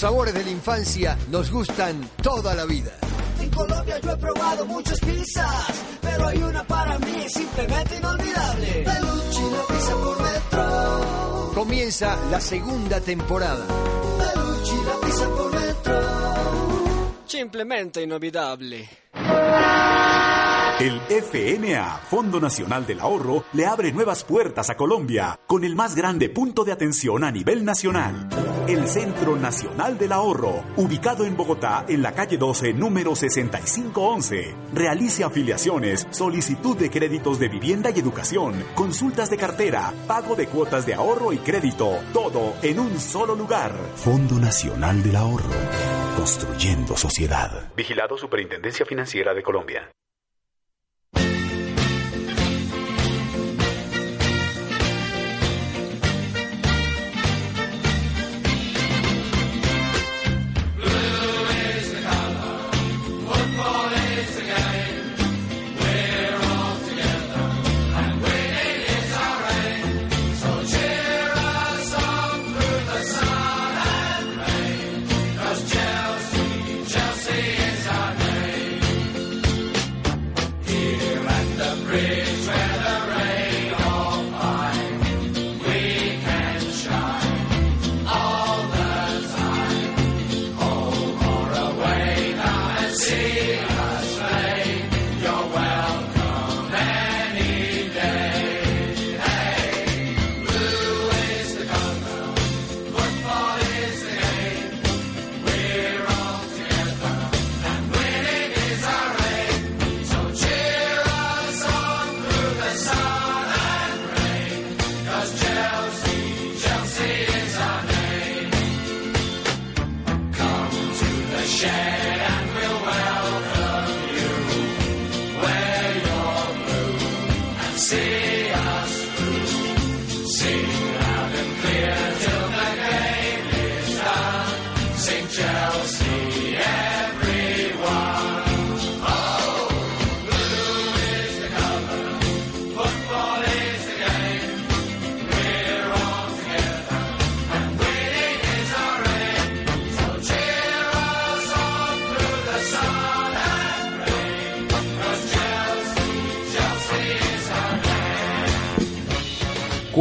Los sabores de la infancia nos gustan toda la vida. En Colombia yo he probado muchas pizzas, pero hay una para mí simplemente inolvidable. Peluche y la pizza por metro. Comienza la segunda temporada. La pizza por metro. Simplemente inolvidable. El FNA, Fondo Nacional del Ahorro, le abre nuevas puertas a Colombia con el más grande punto de atención a nivel nacional. El Centro Nacional del Ahorro, ubicado en Bogotá en la calle 12, número 6511. Realice afiliaciones, solicitud de créditos de vivienda y educación, consultas de cartera, pago de cuotas de ahorro y crédito, todo en un solo lugar. Fondo Nacional del Ahorro, construyendo sociedad. Vigilado Superintendencia Financiera de Colombia.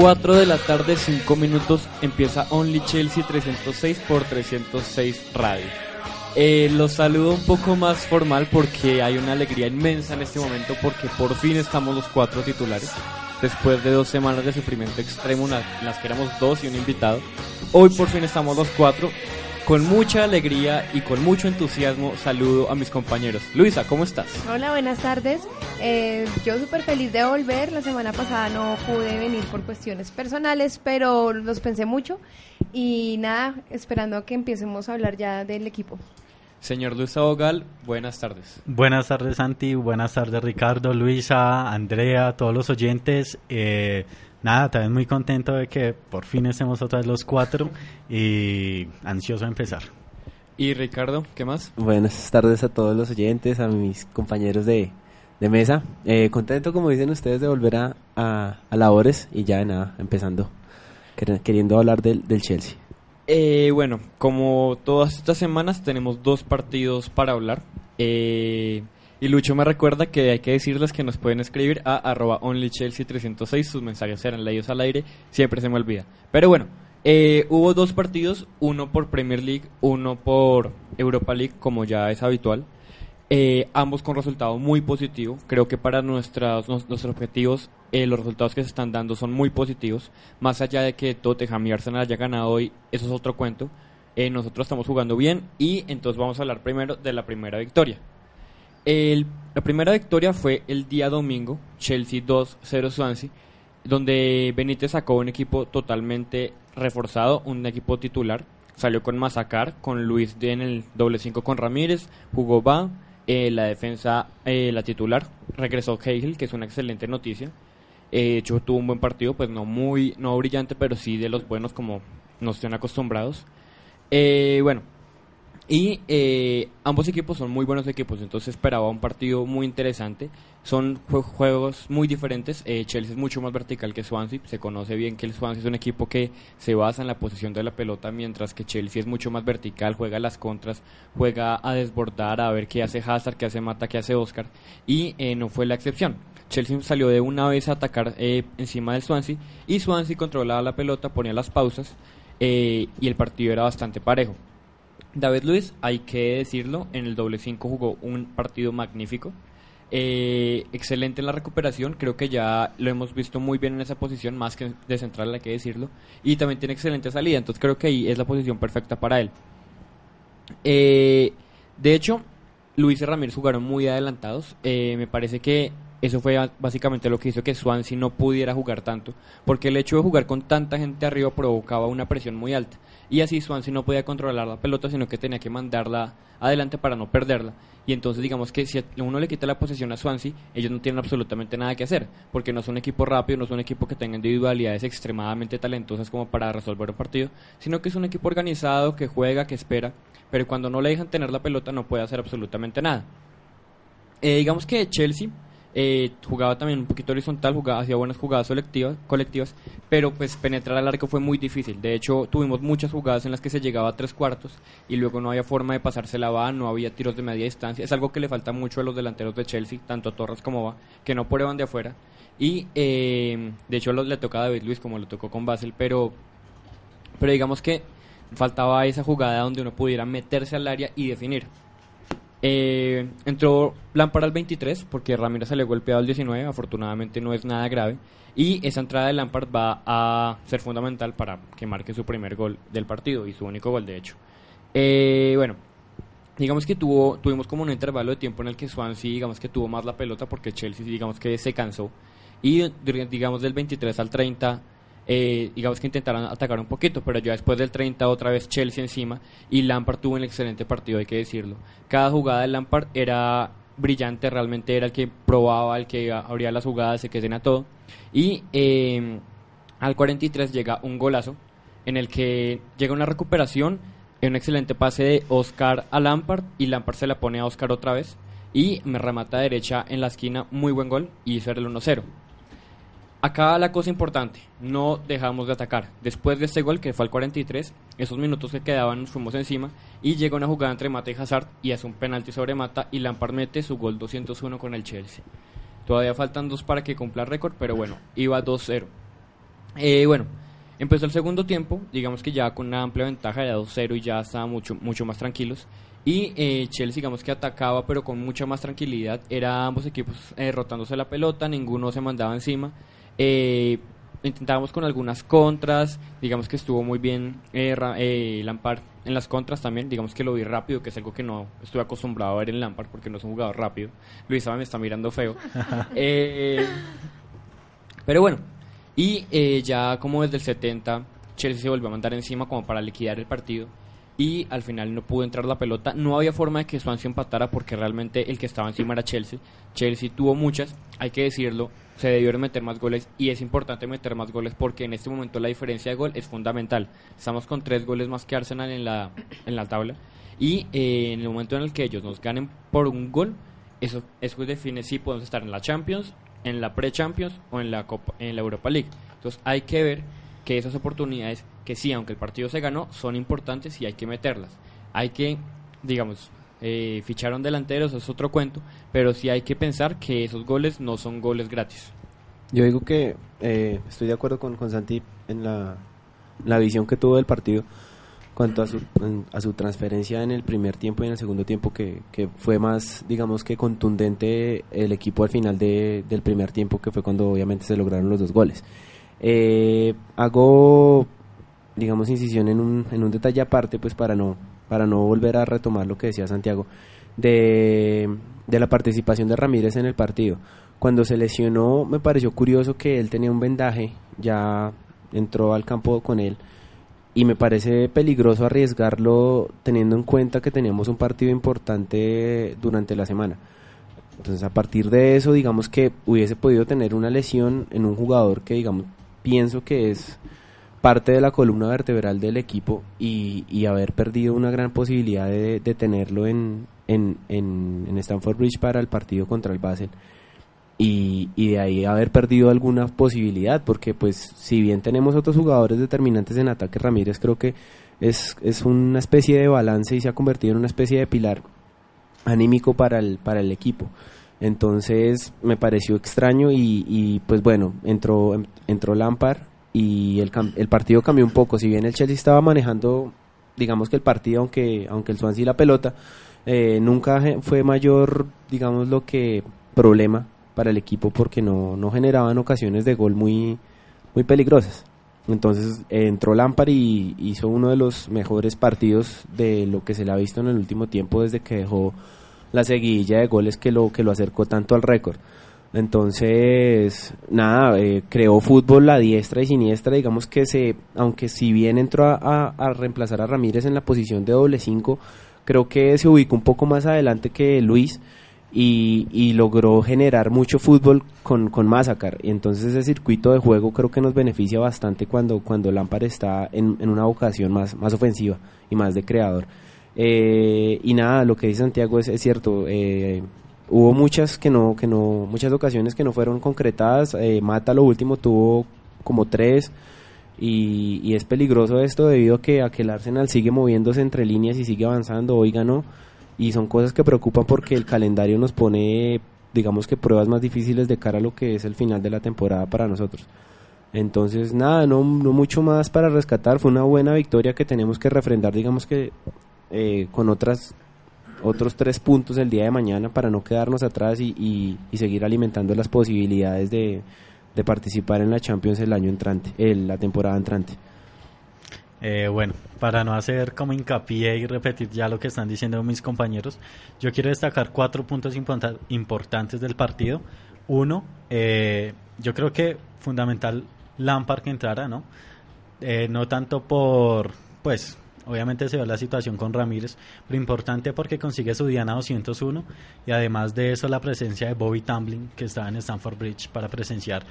Cuatro de la tarde, 5 minutos, empieza Only Chelsea 306 por 306 Radio. Eh, los saludo un poco más formal porque hay una alegría inmensa en este momento porque por fin estamos los cuatro titulares. Después de dos semanas de sufrimiento extremo, en las que éramos dos y un invitado. Hoy por fin estamos los cuatro con mucha alegría y con mucho entusiasmo saludo a mis compañeros. Luisa, ¿cómo estás? Hola, buenas tardes. Eh, yo súper feliz de volver. La semana pasada no pude venir por cuestiones personales, pero los pensé mucho. Y nada, esperando a que empecemos a hablar ya del equipo. Señor Luis Abogal, buenas tardes. Buenas tardes, Santi. Buenas tardes, Ricardo, Luisa, Andrea, todos los oyentes. Eh, nada, también muy contento de que por fin estemos otra vez los cuatro y ansioso de empezar. ¿Y Ricardo, qué más? Buenas tardes a todos los oyentes, a mis compañeros de, de mesa. Eh, contento, como dicen ustedes, de volver a, a, a labores y ya nada, empezando, queriendo hablar del, del Chelsea. Eh, bueno, como todas estas semanas tenemos dos partidos para hablar. Eh, y Lucho me recuerda que hay que decirles que nos pueden escribir a arroba onlychelsea306. Sus mensajes serán leídos al aire. Siempre se me olvida. Pero bueno, eh, hubo dos partidos. Uno por Premier League, uno por Europa League, como ya es habitual. Eh, ambos con resultado muy positivo. Creo que para nuestros objetivos eh, los resultados que se están dando son muy positivos. Más allá de que Tottenham y Arsenal haya ganado hoy, eso es otro cuento. Eh, nosotros estamos jugando bien y entonces vamos a hablar primero de la primera victoria. El, la primera victoria fue el día domingo, Chelsea 2-0 Swansea, donde Benítez sacó un equipo totalmente reforzado, un equipo titular. Salió con Mazacar, con Luis D en el doble 5 con Ramírez, jugó Va, eh, la defensa, eh, la titular, regresó Cahill, que es una excelente noticia. Eh, hecho, tuvo un buen partido, pues no muy, no brillante, pero sí de los buenos como nos están acostumbrados. Eh, bueno, y eh, ambos equipos son muy buenos equipos, entonces esperaba un partido muy interesante. Son jue- juegos muy diferentes. Eh, Chelsea es mucho más vertical que Swansea. Se conoce bien que el Swansea es un equipo que se basa en la posición de la pelota, mientras que Chelsea es mucho más vertical, juega las contras, juega a desbordar, a ver qué hace Hazard, qué hace Mata, qué hace Oscar. Y eh, no fue la excepción. Chelsea salió de una vez a atacar eh, encima del Swansea y Swansea controlaba la pelota, ponía las pausas eh, y el partido era bastante parejo. David Luis, hay que decirlo, en el doble 5 jugó un partido magnífico. Eh, excelente en la recuperación, creo que ya lo hemos visto muy bien en esa posición, más que de central hay que decirlo. Y también tiene excelente salida, entonces creo que ahí es la posición perfecta para él. Eh, de hecho, Luis y Ramírez jugaron muy adelantados. Eh, me parece que eso fue básicamente lo que hizo que Swansea no pudiera jugar tanto, porque el hecho de jugar con tanta gente arriba provocaba una presión muy alta. Y así Swansea no podía controlar la pelota, sino que tenía que mandarla adelante para no perderla. Y entonces digamos que si uno le quita la posesión a Swansea, ellos no tienen absolutamente nada que hacer, porque no es un equipo rápido, no es un equipo que tenga individualidades extremadamente talentosas como para resolver un partido, sino que es un equipo organizado, que juega, que espera, pero cuando no le dejan tener la pelota no puede hacer absolutamente nada. Eh, digamos que Chelsea eh, jugaba también un poquito horizontal, jugaba, hacía buenas jugadas colectivas, colectivas, pero pues penetrar al arco fue muy difícil. De hecho, tuvimos muchas jugadas en las que se llegaba a tres cuartos y luego no había forma de pasarse la va, no había tiros de media distancia. Es algo que le falta mucho a los delanteros de Chelsea, tanto a Torres como Va, que no prueban de afuera. Y eh, de hecho los, le toca a David Luis como le tocó con Basel, pero, pero digamos que faltaba esa jugada donde uno pudiera meterse al área y definir. Eh, entró Lampard al 23 porque Ramírez salió golpeado al 19, afortunadamente no es nada grave. Y esa entrada de Lampard va a ser fundamental para que marque su primer gol del partido y su único gol de hecho. Eh, bueno, digamos que tuvo, tuvimos como un intervalo de tiempo en el que Swansea digamos que tuvo más la pelota porque Chelsea digamos que se cansó. Y digamos del 23 al 30 eh, digamos que intentaron atacar un poquito, pero ya después del 30 otra vez Chelsea encima y Lampard tuvo un excelente partido, hay que decirlo. Cada jugada de Lampard era brillante, realmente era el que probaba, el que abría las jugadas, el que tenía todo. Y eh, al 43 llega un golazo en el que llega una recuperación, un excelente pase de Oscar a Lampard y Lampard se la pone a Oscar otra vez y me remata derecha en la esquina, muy buen gol y eso el 1-0. Acá la cosa importante, no dejamos de atacar. Después de este gol, que fue al 43, esos minutos que quedaban nos fuimos encima y llega una jugada entre Mata y Hazard y hace un penalti sobre Mata y Lampard mete su gol 201 con el Chelsea. Todavía faltan dos para que cumpla el récord, pero bueno, iba 2-0. Eh, bueno, empezó el segundo tiempo, digamos que ya con una amplia ventaja de 2-0 y ya estaba mucho, mucho más tranquilos. Y eh, Chelsea, digamos que atacaba, pero con mucha más tranquilidad. Era ambos equipos eh, rotándose la pelota, ninguno se mandaba encima. Eh, intentábamos con algunas contras, digamos que estuvo muy bien eh, Lampard en las contras también, digamos que lo vi rápido, que es algo que no estuve acostumbrado a ver en Lampard porque no es un jugador rápido. Luisa me está mirando feo. Eh, pero bueno, y eh, ya como desde el 70 Chelsea se volvió a mandar encima como para liquidar el partido y al final no pudo entrar la pelota. No había forma de que Swansea empatara porque realmente el que estaba encima era Chelsea. Chelsea tuvo muchas, hay que decirlo, se debieron meter más goles y es importante meter más goles porque en este momento la diferencia de gol es fundamental. Estamos con tres goles más que Arsenal en la, en la tabla y eh, en el momento en el que ellos nos ganen por un gol, eso, eso define si podemos estar en la Champions, en la Pre-Champions o en la, Copa, en la Europa League. Entonces hay que ver que esas oportunidades, que sí, aunque el partido se ganó, son importantes y hay que meterlas. Hay que, digamos, eh, fichar a un delantero, eso es otro cuento, pero sí hay que pensar que esos goles no son goles gratis. Yo digo que eh, estoy de acuerdo con, con Santi en la, la visión que tuvo del partido cuanto a su, a su transferencia en el primer tiempo y en el segundo tiempo que, que fue más, digamos que contundente el equipo al final de- del primer tiempo que fue cuando obviamente se lograron los dos goles. Eh, hago, digamos, incisión en un, en un detalle aparte, pues para no, para no volver a retomar lo que decía Santiago, de, de la participación de Ramírez en el partido. Cuando se lesionó, me pareció curioso que él tenía un vendaje, ya entró al campo con él, y me parece peligroso arriesgarlo teniendo en cuenta que teníamos un partido importante durante la semana. Entonces, a partir de eso, digamos que hubiese podido tener una lesión en un jugador que, digamos, pienso que es parte de la columna vertebral del equipo y, y haber perdido una gran posibilidad de, tenerlo en, en, en, en Stamford Bridge para el partido contra el Basel y, y de ahí haber perdido alguna posibilidad porque pues si bien tenemos otros jugadores determinantes en ataque Ramírez creo que es, es una especie de balance y se ha convertido en una especie de pilar anímico para el, para el equipo. Entonces me pareció extraño y, y, pues bueno, entró, entró Lampard y el, el partido cambió un poco. Si bien el Chelsea estaba manejando, digamos que el partido, aunque, aunque el Swansea la pelota, eh, nunca fue mayor, digamos lo que problema para el equipo porque no, no generaban ocasiones de gol muy, muy peligrosas. Entonces eh, entró Lampard y hizo uno de los mejores partidos de lo que se le ha visto en el último tiempo desde que dejó la seguidilla de goles que lo que lo acercó tanto al récord. Entonces, nada, eh, creó fútbol a diestra y siniestra, digamos que se, aunque si bien entró a, a- reemplazar a Ramírez en la posición de doble 5, creo que se ubicó un poco más adelante que Luis y, y logró generar mucho fútbol con, con Mazacar. Y entonces ese circuito de juego creo que nos beneficia bastante cuando, cuando Lampard está en, en una vocación más, más ofensiva y más de creador. Eh, y nada, lo que dice Santiago es, cierto. eh, hubo muchas que no, que no, muchas ocasiones que no fueron concretadas. eh, Mata lo último tuvo como tres. Y, y es peligroso esto debido a que, a que el Arsenal sigue moviéndose entre líneas y sigue avanzando. Hoy ganó. Y son cosas que preocupan porque el calendario nos pone, digamos que pruebas más difíciles de cara a lo que es el final de la temporada para nosotros. Entonces, nada, no, no mucho más para rescatar. Fue una buena victoria que tenemos que refrendar, digamos que eh, con otras otros tres puntos el día de mañana para no quedarnos atrás y, y- y seguir alimentando las posibilidades de, de participar en la Champions el año entrante, el- la temporada entrante. Eh, bueno, para no hacer como hincapié y repetir ya lo que están diciendo mis compañeros, yo quiero destacar cuatro puntos importa- importantes del partido. Uno, eh, yo creo que fundamental Lampard que entrara, ¿no? Eh, no tanto por, pues, obviamente se ve la situación con Ramírez, pero importante porque consigue su Diana 201 y además de eso la presencia de Bobby Tumbling que estaba en Stamford Bridge para presenciar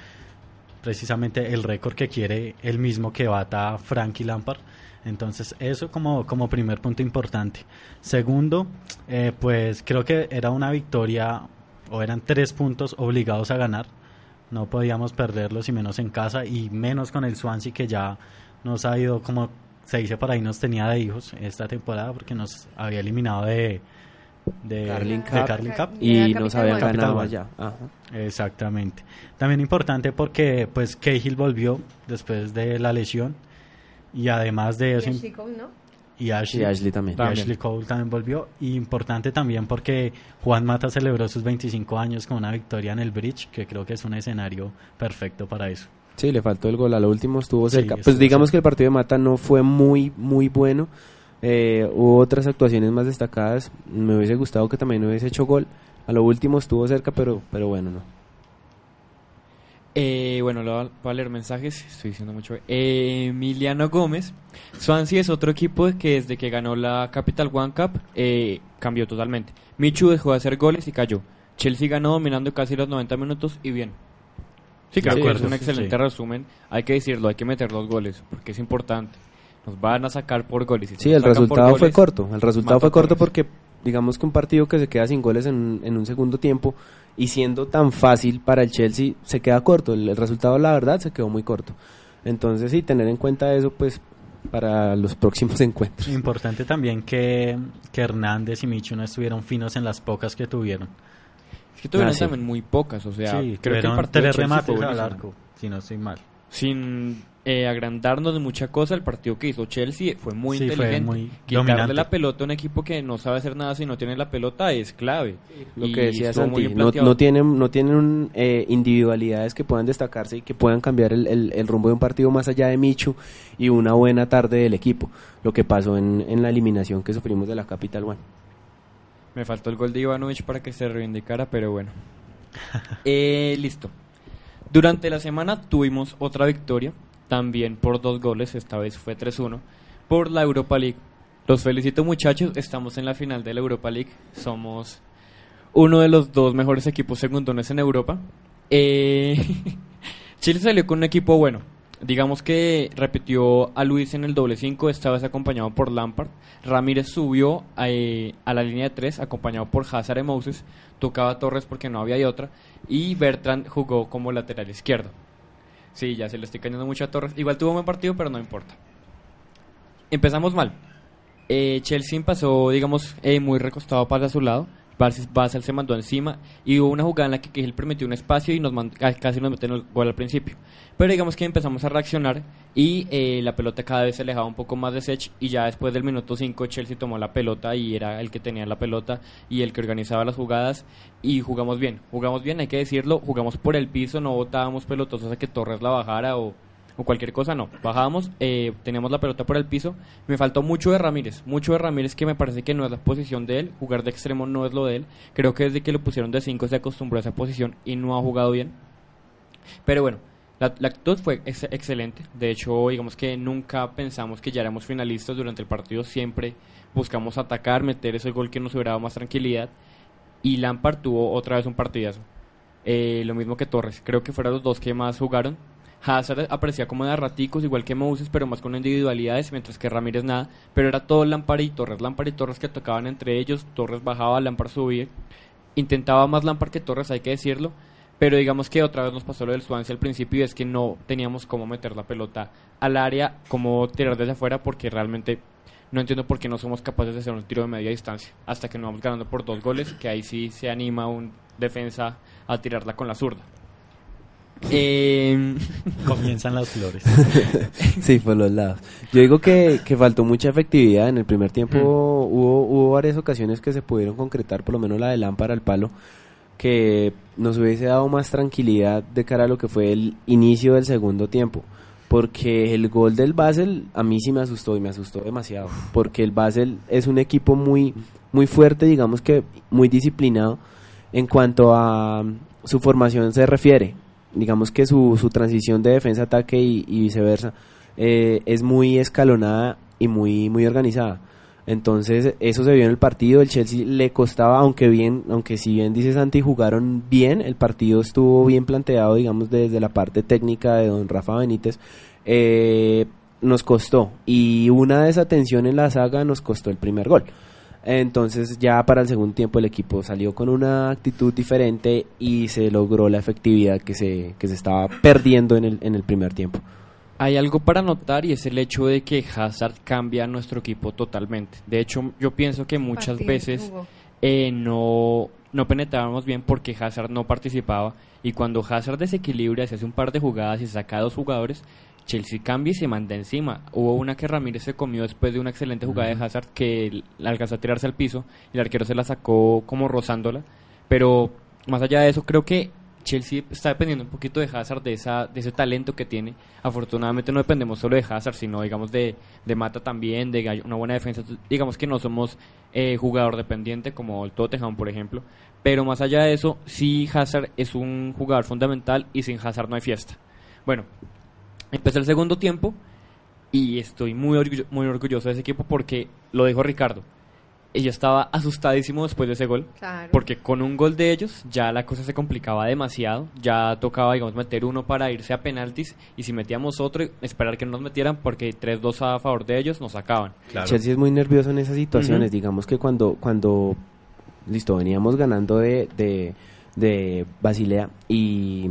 precisamente el récord que quiere el mismo que bata Frankie Lampard. Entonces, eso como, como primer punto importante. Segundo, eh, pues creo que era una victoria, o eran tres puntos obligados a ganar. No podíamos perderlos y menos en casa, y menos con el Swansea que ya nos ha ido, como se dice por ahí, nos tenía de hijos esta temporada porque nos había eliminado de, de Carling de Cup. Carling Cup. Y nos habían ganado allá. Ajá. Exactamente. También importante porque pues Cahill volvió después de la lesión y además de eso Ashley Cole, ¿no? y Ashley, Y Ashley también. y Ashley Cole también volvió y importante también porque Juan Mata celebró sus 25 años con una victoria en el Bridge que creo que es un escenario perfecto para eso. Sí, le faltó el gol. A lo último estuvo Sí, cerca. estuvo pues digamos cerca. que el partido de Mata no fue muy, muy bueno. Eh, hubo otras actuaciones más destacadas. Me hubiese gustado que también hubiese hecho gol. A lo último estuvo cerca, pero, pero bueno, no. Eh, bueno, le voy a leer mensajes, estoy diciendo mucho. Eh, Emiliano Gómez. Swansea es otro equipo que desde que ganó la Capital One Cup eh, cambió totalmente. Michu dejó de hacer goles y cayó. Chelsea ganó dominando casi los 90 minutos y bien. Sí, De que es un sí, excelente sí. resumen. Hay que decirlo, hay que meter los goles porque es importante. Nos van a sacar por goles. y si Sí, el resultado fue corto. El resultado fue corto porque, digamos que un partido que se queda sin goles en, en un segundo tiempo y siendo tan fácil para el Chelsea, se queda corto. El, el resultado, la verdad, se quedó muy corto. Entonces, sí, tener en cuenta eso, pues, para los próximos encuentros. Importante también que, que Hernández y Michu no estuvieron finos en las pocas que tuvieron. Es que tuvieron Ah, sí. también muy pocas, o sea, sí, creo que el partido tres remates fue al arco, si no estoy mal. sin eh, agrandarnos de mucha cosa, el partido que hizo Chelsea fue muy Sí, fue inteligente. muy Quitarle dominante. la pelota a un equipo que no sabe hacer nada si no tiene la pelota es clave. Lo Y que decía Santi, no, tienen, no tienen un, eh, individualidades que puedan destacarse y que puedan cambiar el, el- el rumbo de un partido más allá de Michu y una buena tarde del equipo. Lo que pasó en, en la eliminación que sufrimos de la Capital One. Me faltó el gol de Ivanovic para que se reivindicara, pero bueno. Eh, listo. Durante la semana tuvimos otra victoria, también por dos goles, esta vez fue 3-1, por la Europa League. Los felicito muchachos, estamos en la final de la Europa League, somos uno de los dos mejores equipos segundones en Europa. Eh, Chile salió con un equipo bueno. Digamos que repitió a Luis en el doble 5, esta vez acompañado por Lampard. Ramírez subió a, eh, a la línea de 3, acompañado por Hazard y Moses. Tocaba Torres porque no había otra. Y Bertrand jugó como lateral izquierdo. Sí, ya se le estoy cayendo mucho a Torres. Igual tuvo un buen partido, pero no importa. Empezamos mal. Eh, Chelsea pasó, digamos, eh, muy recostado para su lado. Basel, se mandó encima y hubo una jugada en la que Cahill permitió un espacio y nos mand- ca- casi nos meten el gol al principio. Pero digamos que empezamos a reaccionar y eh, la pelota cada vez se alejaba un poco más de Sech y ya después del minuto 5 Chelsea tomó la pelota y era el que tenía la pelota y el que organizaba las jugadas y jugamos bien. Jugamos bien, hay que decirlo, jugamos por el piso, no botábamos pelotosos a que Torres la bajara o o cualquier cosa, no. Bajábamos, eh, teníamos la pelota por el piso. Me faltó mucho de Ramírez, mucho de Ramírez que me parece que no es la posición de él. Jugar de extremo no es lo de él. Creo que desde que lo pusieron de 5 se acostumbró a esa posición y no ha jugado bien. Pero bueno, la, actitud fue ex- excelente. De hecho, digamos que nunca pensamos que ya éramos finalistas durante el partido. Siempre buscamos atacar, meter ese gol que nos hubiera dado más tranquilidad. Y Lampard tuvo otra vez un partidazo. Eh, lo mismo que Torres. Creo que fueron los dos que más jugaron. Hazard aparecía como de raticos, igual que Moses, pero más con individualidades, mientras que Ramírez nada. Pero era todo Lampard y Torres. Lampard y Torres que tocaban entre ellos. Torres bajaba, Lampard subía. Intentaba más Lampard que Torres, hay que decirlo. Pero digamos que otra vez nos pasó lo del Swansea al principio y es que no teníamos cómo meter la pelota al área, cómo tirar desde afuera, porque realmente no entiendo por qué no somos capaces de hacer un tiro de media distancia. Hasta que nos vamos ganando por dos goles, que ahí sí se anima un defensa a tirarla con la zurda. Eh, Comienzan las flores. Sí, por los lados. Yo digo que, que faltó mucha efectividad. En el primer tiempo hubo, hubo varias ocasiones que se pudieron concretar, por lo menos la de lámpara al palo, que nos hubiese dado más tranquilidad de cara a lo que fue el inicio del segundo tiempo. Porque el gol del Basel a mí sí me asustó y me asustó demasiado. Porque el Basel es un equipo muy, muy fuerte, digamos que muy disciplinado en cuanto a mm, su formación se refiere. Digamos que su, su transición de defensa-ataque y, viceversa eh, es muy escalonada y muy, muy organizada. Entonces, eso se vio en el partido. El Chelsea le costaba, aunque bien, aunque si bien dice Santi, jugaron bien, el partido estuvo bien planteado, digamos, desde la parte técnica de don Rafa Benítez. eh, nos costó. Y una desatención en la saga nos costó el primer gol. Entonces ya para el segundo tiempo el equipo salió con una actitud diferente y se logró la efectividad que se, que se estaba perdiendo en el, en el primer tiempo. Hay algo para notar y es el hecho de que Hazard cambia a nuestro equipo totalmente. De hecho, yo pienso que muchas Partido veces eh, no, no penetrábamos bien porque Hazard no participaba. Y cuando Hazard desequilibra, se hace un par de jugadas y saca a dos jugadores, Chelsea cambia y se manda encima. Hubo una que Ramírez se comió después de una excelente jugada de Hazard que la alcanzó a tirarse al piso y el arquero se la sacó como rozándola. Pero más allá de eso, creo que Chelsea está dependiendo un poquito de Hazard, de, esa, de ese talento que tiene. Afortunadamente no dependemos solo de Hazard, sino digamos de, de Mata también, de una buena defensa. Digamos que no somos eh, jugador dependiente como el Tottenham, por ejemplo. Pero más allá de eso, sí Hazard es un jugador fundamental y sin Hazard no hay fiesta. Bueno, empezó el segundo tiempo y estoy muy, muy orgulloso de ese equipo porque lo dijo Ricardo ella estaba asustadísimo después de ese gol. Porque con un gol de ellos ya la cosa se complicaba demasiado. Ya tocaba, digamos, meter uno para irse a penaltis. Y si metíamos otro, esperar que no nos metieran porque 3-2 a favor de ellos nos sacaban. Chelsea es muy nervioso en esas situaciones. Digamos que cuando, cuando, listo, veníamos ganando de, de, de Basilea y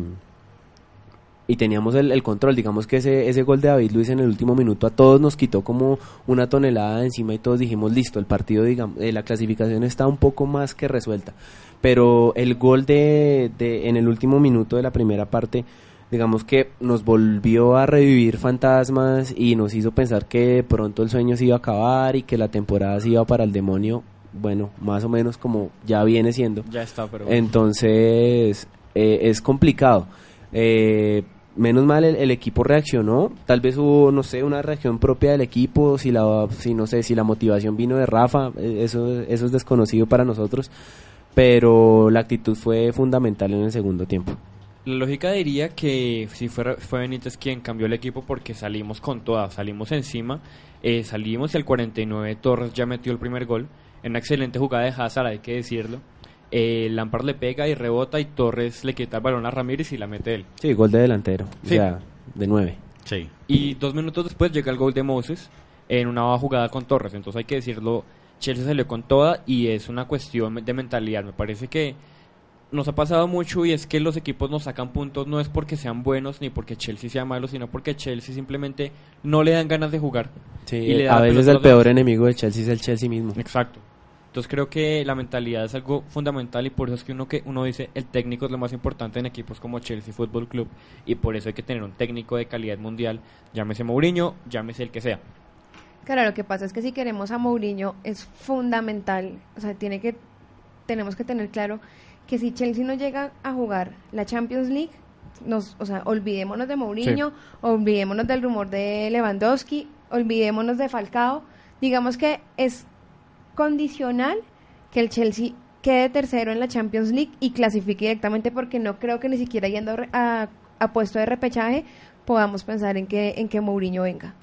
y teníamos el, control. Digamos que ese, ese gol de David Luis en el último minuto a todos nos quitó como una tonelada de encima y todos dijimos, listo, el partido, digamos, eh, la clasificación está un poco más que resuelta. Pero el gol de, de, en el último minuto de la primera parte, digamos que nos volvió a revivir fantasmas y nos hizo pensar que pronto el sueño se iba a acabar y que la temporada se iba para el demonio. Bueno, más o menos como ya viene siendo. Ya está, pero... Entonces, eh, es complicado. Eh, menos mal el, equipo reaccionó, tal vez hubo, no sé, una reacción propia del equipo, si la, si no sé, si la motivación vino de Rafa, eh, eso, eso es desconocido para nosotros, pero la actitud fue fundamental en el segundo tiempo. La lógica diría que si fue, fue Benítez quien cambió el equipo porque salimos con todas, salimos encima, eh, salimos y al 49 Torres ya metió el primer gol, en una excelente jugada de Hazard, hay que decirlo, eh, Lampard le pega y rebota y Torres le quita el balón a Ramírez y la mete él. Sí, gol de delantero, o sea, de nueve. Sí. Y dos minutos después llega el gol de Moses en una jugada con Torres, entonces hay que decirlo, Chelsea salió con toda y es una cuestión de mentalidad, me parece que nos ha pasado mucho y es que los equipos nos sacan puntos no es porque sean buenos ni porque Chelsea sea malo, sino porque Chelsea simplemente no le dan ganas de jugar. Sí, a veces el peor enemigo de Chelsea es el Chelsea mismo. Exacto. Entonces creo que la mentalidad es algo fundamental y por eso es que uno que uno dice el técnico es lo más importante en equipos como Chelsea Football Club y por eso hay que tener un técnico de calidad mundial, llámese Mourinho, llámese el que sea. Claro, lo que pasa es que si queremos a Mourinho es fundamental, o sea, tiene que tenemos que tener claro que si Chelsea no llega a jugar la Champions League, nos, o sea, olvidémonos de Mourinho, olvidémonos del rumor de Lewandowski, olvidémonos de Falcao, digamos que es condicional que el Chelsea quede tercero en la Champions League y clasifique directamente porque no creo que ni siquiera yendo a, puesto de repechaje podamos pensar en que en que Mourinho venga.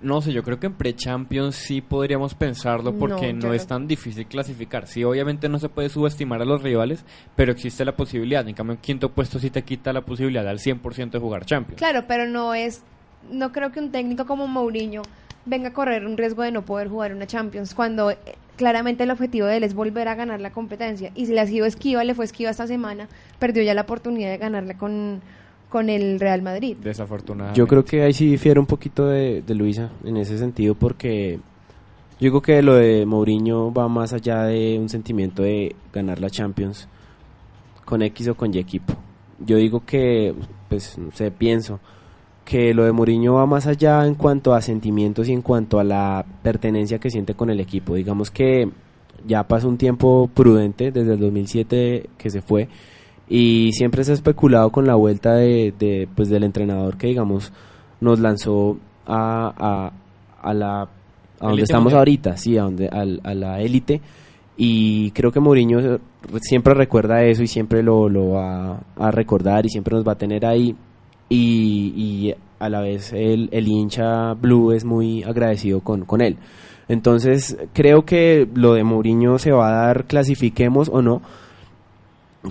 No sé, yo creo que en pre-Champions sí podríamos pensarlo porque no, es tan difícil clasificar. Sí, obviamente no se puede subestimar a los rivales, pero existe la posibilidad. En cambio, en quinto puesto sí te quita la posibilidad al 100% de jugar Champions. Claro, pero no es... No creo que un técnico como Mourinho venga a correr un riesgo de no poder jugar una Champions cuando eh, claramente el objetivo de él es volver a ganar la competencia. Y si le ha sido esquiva, le fue esquiva esta semana, perdió ya la oportunidad de ganarle con, con el Real Madrid. Desafortunadamente. Yo creo que ahí sí difiere un poquito de, de Luisa en ese sentido porque yo digo que lo de Mourinho va más allá de un sentimiento de ganar la Champions con X o con Y equipo. Yo digo que, pues, no sé, pienso que lo de Mourinho va más allá en cuanto a sentimientos y en cuanto a la pertenencia que siente con el equipo. Digamos que ya pasó un tiempo prudente desde el 2007 que se fue y siempre se ha especulado con la vuelta de, pues del entrenador que digamos nos lanzó a, a, la a donde estamos ahorita, sí, a donde a, la élite. Y creo que Mourinho siempre recuerda eso y siempre lo, lo va a recordar y siempre nos va a tener ahí y, a la vez el, el, hincha blue es muy agradecido con, con él. Entonces creo que lo de Mourinho se va a dar, clasifiquemos o no.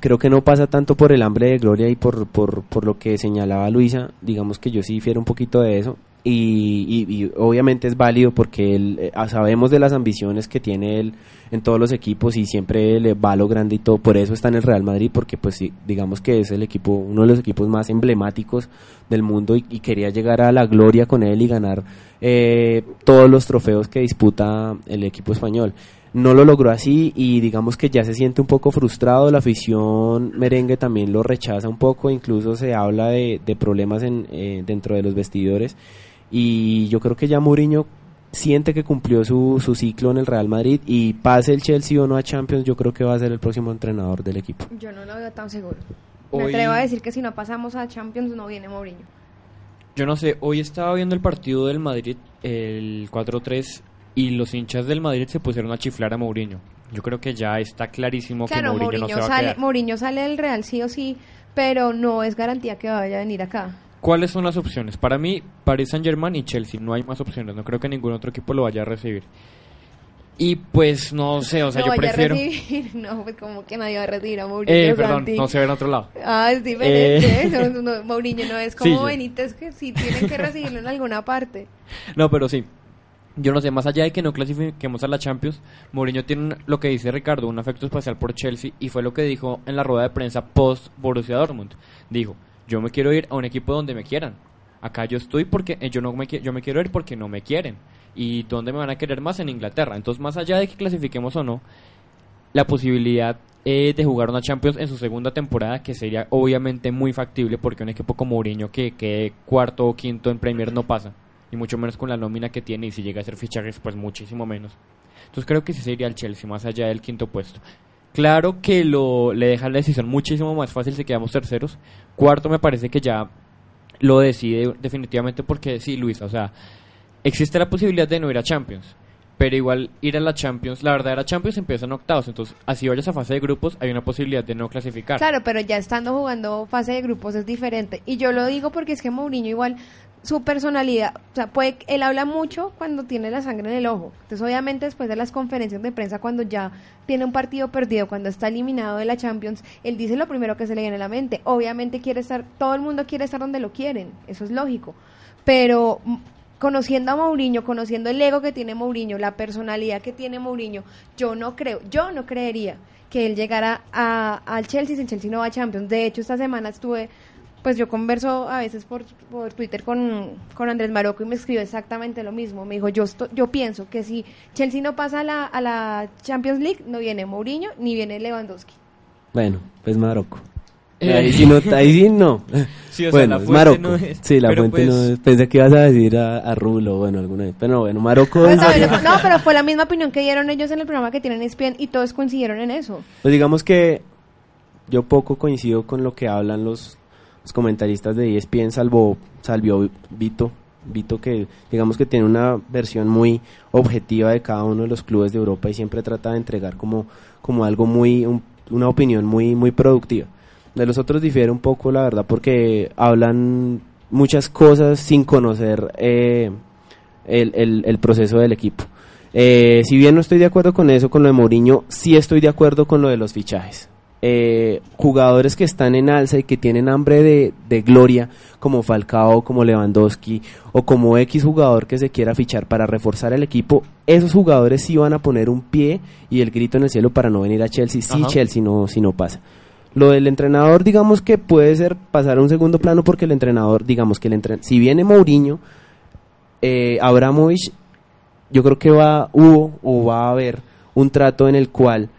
Creo que no pasa tanto por el hambre de gloria y por, por, por lo que señalaba Luisa. Digamos que yo sí difiero un poquito de eso y, obviamente es válido porque él, eh, sabemos de las ambiciones que tiene él en todos los equipos y siempre le va lo grande y todo, por eso está en el Real Madrid porque pues digamos que es el equipo, uno de los equipos más emblemáticos del mundo y, quería llegar a la gloria con él y ganar eh, todos los trofeos que disputa el equipo español. No lo logró así y digamos que ya se siente un poco frustrado, la afición merengue también lo rechaza un poco, incluso se habla de, problemas en, eh, dentro de los vestidores y yo creo que ya Mourinho siente que cumplió su, su ciclo en el Real Madrid y pase el Chelsea o no a Champions, yo creo que va a ser el próximo entrenador del equipo. Yo no lo veo tan seguro. Me atrevo a decir que si no pasamos a Champions no viene Mourinho. Yo no sé, hoy estaba viendo el partido del Madrid, el 4-3, y los hinchas del Madrid se pusieron a chiflar a Mourinho. Yo creo que ya está clarísimo Claro, que Mourinho, Mourinho, no se va a sale, quedar. Mourinho sale del Real sí o sí, pero no es garantía que vaya a venir acá. ¿Cuáles son las opciones? Para mí, Paris Saint-Germain y Chelsea. No hay más opciones. No creo que ningún otro equipo lo vaya a recibir. Y pues no sé, o sea, no yo prefiero... a recibir, no, pues como que nadie va a recibir a Mourinho. Eh, perdón, Santi. no se ve en otro lado. Ah, es diferente. Eh. No, no, Mourinho no es como Benítez que sí tienen que recibirlo en alguna parte. No, pero sí. Yo no sé, más allá de que no clasifiquemos a la Champions, Mourinho tiene lo que dice Ricardo, un afecto especial por Chelsea y fue lo que dijo en la rueda de prensa post Borussia Dortmund. Dijo, yo me quiero ir a un equipo donde me quieran. Acá yo estoy porque eh, yo no me yo me quiero ir porque no me quieren. ¿Y dónde me van a querer más? En Inglaterra. Entonces, más allá de que clasifiquemos o no, la posibilidad eh, de jugar una Champions en su segunda temporada, que sería obviamente muy factible porque un equipo como Mourinho que quede cuarto o quinto en Premier no pasa, y mucho menos con la nómina que tiene, y si llega a ser fichajes, pues muchísimo menos. Entonces creo que sí sería el Chelsea, más allá del quinto puesto. Claro que lo, le deja la decisión muchísimo más fácil si quedamos terceros. Cuarto me parece que ya lo decide definitivamente porque sí, Luisa, o sea, existe la posibilidad de no ir a Champions. Pero igual ir a la Champions, la verdadera Champions empieza en octavos, entonces así vayas a fase de grupos hay una posibilidad de no clasificar. Claro, pero ya estando jugando fase de grupos es diferente. Y yo lo digo porque es que Mourinho igual su personalidad, o sea, puede, él habla mucho cuando tiene la sangre en el ojo. Entonces, obviamente, después de las conferencias de prensa, cuando ya tiene un partido perdido, cuando está eliminado de la Champions, él dice lo primero que se le viene a la mente. Obviamente quiere estar, todo el mundo quiere estar donde lo quieren, eso es lógico. Pero mm, conociendo a Mourinho, conociendo el ego que tiene Mourinho, la personalidad que tiene Mourinho, yo no creo, yo no creería que él llegara al Chelsea si el Chelsea no va a Champions. De hecho, esta semana estuve, pues yo converso a veces por, por Twitter con, con Andrés Maroco y me escribe exactamente lo mismo. Me dijo, yo, esto- yo pienso que si Chelsea no pasa a la, a la Champions League, no viene Mourinho ni viene Lewandowski. Bueno, pues Marocco. Eh. Ahí sí no, ahí sí no. Sí, o sea, bueno, la es Marocco. no es, sí, la fuente pues- no es. Pensé que ibas a decir a, a Rulo, bueno, alguna vez. Pero no, bueno, Marocco. Pues, no, pero fue la misma opinión que dieron ellos en el programa que tienen ESPN y todos coincidieron en eso. Pues digamos que yo poco coincido con lo que hablan los, los comentaristas de ESPN, salvo salvio Vito. Vito que digamos que tiene una versión muy objetiva de cada uno de los clubes de Europa y siempre trata de entregar como, como algo muy, un- una opinión muy, muy productiva. De los otros difiere un poco, la verdad, porque hablan muchas cosas sin conocer eh, el, el- el proceso del equipo. Eh, si bien no estoy de acuerdo con eso, con lo de Mourinho, sí estoy de acuerdo con lo de los fichajes. Eh, jugadores que están en alza y que tienen hambre de, de gloria, como Falcao, como Lewandowski, o como X jugador que se quiera fichar para reforzar el equipo, esos jugadores sí van a poner un pie y el grito en el cielo para no venir a Chelsea, si Ajá. Chelsea no, si no pasa. Lo del entrenador, digamos que puede ser pasar a un segundo plano porque el entrenador, digamos que el entren si viene Mourinho, eh, Abramovich, yo creo que va, hubo o va a haber un trato en el cual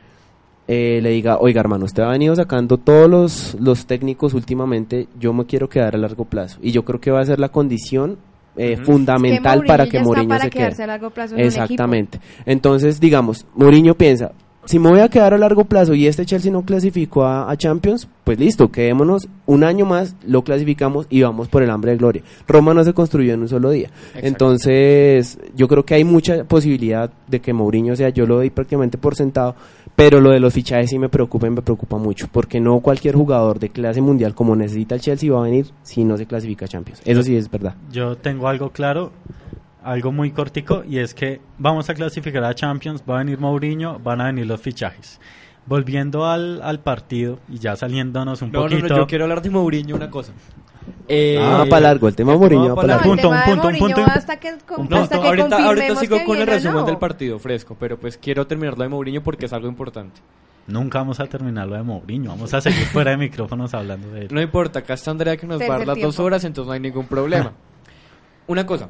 eh, le diga, oiga hermano, usted ha venido sacando todos los, los técnicos últimamente, yo me quiero quedar a largo plazo. Y yo creo que va a ser la condición eh, fundamental Es que para que Mourinho para se quedarse quede. a largo plazo en un equipo. Exactamente. Entonces, digamos, Mourinho piensa, si me voy a quedar a largo plazo y este Chelsea no clasificó a, a Champions, pues listo, quedémonos un año más, lo clasificamos y vamos por el hambre de gloria. Roma no se construyó en un solo día. Exacto. Entonces, yo creo que hay mucha posibilidad de que Mourinho sea, yo lo doy prácticamente por sentado, pero lo de los fichajes sí me preocupa y me preocupa mucho, porque no cualquier jugador de clase mundial como necesita el Chelsea va a venir si no se clasifica a Champions. Eso sí es verdad. Yo tengo algo claro, algo muy cortico, y es que vamos a clasificar a Champions, va a venir Mourinho, van a venir los fichajes. Volviendo al, al partido y ya saliéndonos un No, no, poquito. no, yo quiero hablar de Mourinho una cosa. Eh, Ah, va para largo, el tema el Mourinho para largo. punto, un punto, un punto. hasta que, No, hasta no, que ahorita, sigo que con el resumen no. del partido fresco, pero pues quiero terminar lo de Mourinho porque es algo importante. Nunca vamos a terminar lo de Mourinho, vamos a seguir fuera de micrófonos hablando de él. No importa, acá está Andrea que nos va a dar las dos horas, entonces no hay ningún problema. Una cosa,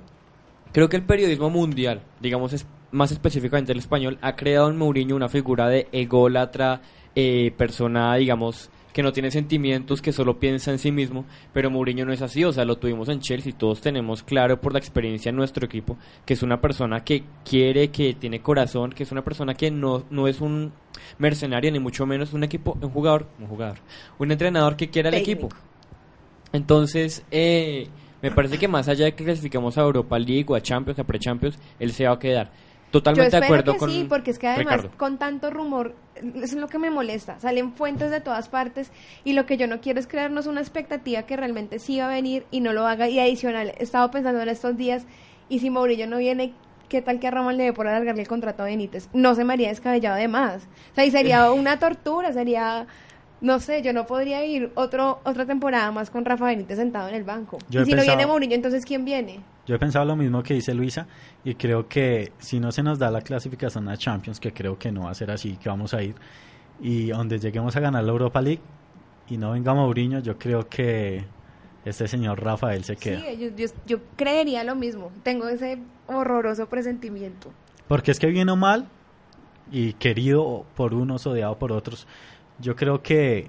creo que el periodismo mundial, digamos es, más específicamente el español, ha creado en Mourinho una figura de ególatra, eh, persona, digamos, que no tiene sentimientos, que solo piensa en sí mismo, pero Mourinho no es así, o sea, lo tuvimos en Chelsea, todos tenemos claro por la experiencia en nuestro equipo que es una persona que quiere, que tiene corazón, que es una persona que no, no es un mercenario ni mucho menos un equipo, un jugador, un jugador, un entrenador que quiere al equipo. Entonces, eh, me parece que más allá de que clasificamos a Europa League o a Champions, a Pre-Champions, él se va a quedar. Totalmente Yo de espero acuerdo que con sí, porque es que además Ricardo. con tanto rumor, es lo que me molesta. Salen fuentes de todas partes y lo que yo no quiero es crearnos una expectativa que realmente sí va a venir y no lo haga. Y adicional, he estado pensando en estos días y si Mourinho no viene, ¿qué tal que a Ramón le dé por alargarle el contrato a Benítez? No se me haría descabellado de más. O sea, y sería una tortura, sería... No sé, yo no podría ir otro, otra temporada más con Rafa Benítez sentado en el banco. Yo y si no viene Mourinho, entonces ¿quién viene? Yo he pensado lo mismo que dice Luisa y creo que si no se nos da la clasificación a Champions, que creo que no va a ser así, que vamos a ir, y donde lleguemos a ganar la Europa League y no venga Mourinho, yo creo que este señor Rafael se queda. Sí, yo, yo, yo creería lo mismo. Tengo ese horroroso presentimiento. Porque es que bien o mal, y querido por unos, odiado por otros, yo creo que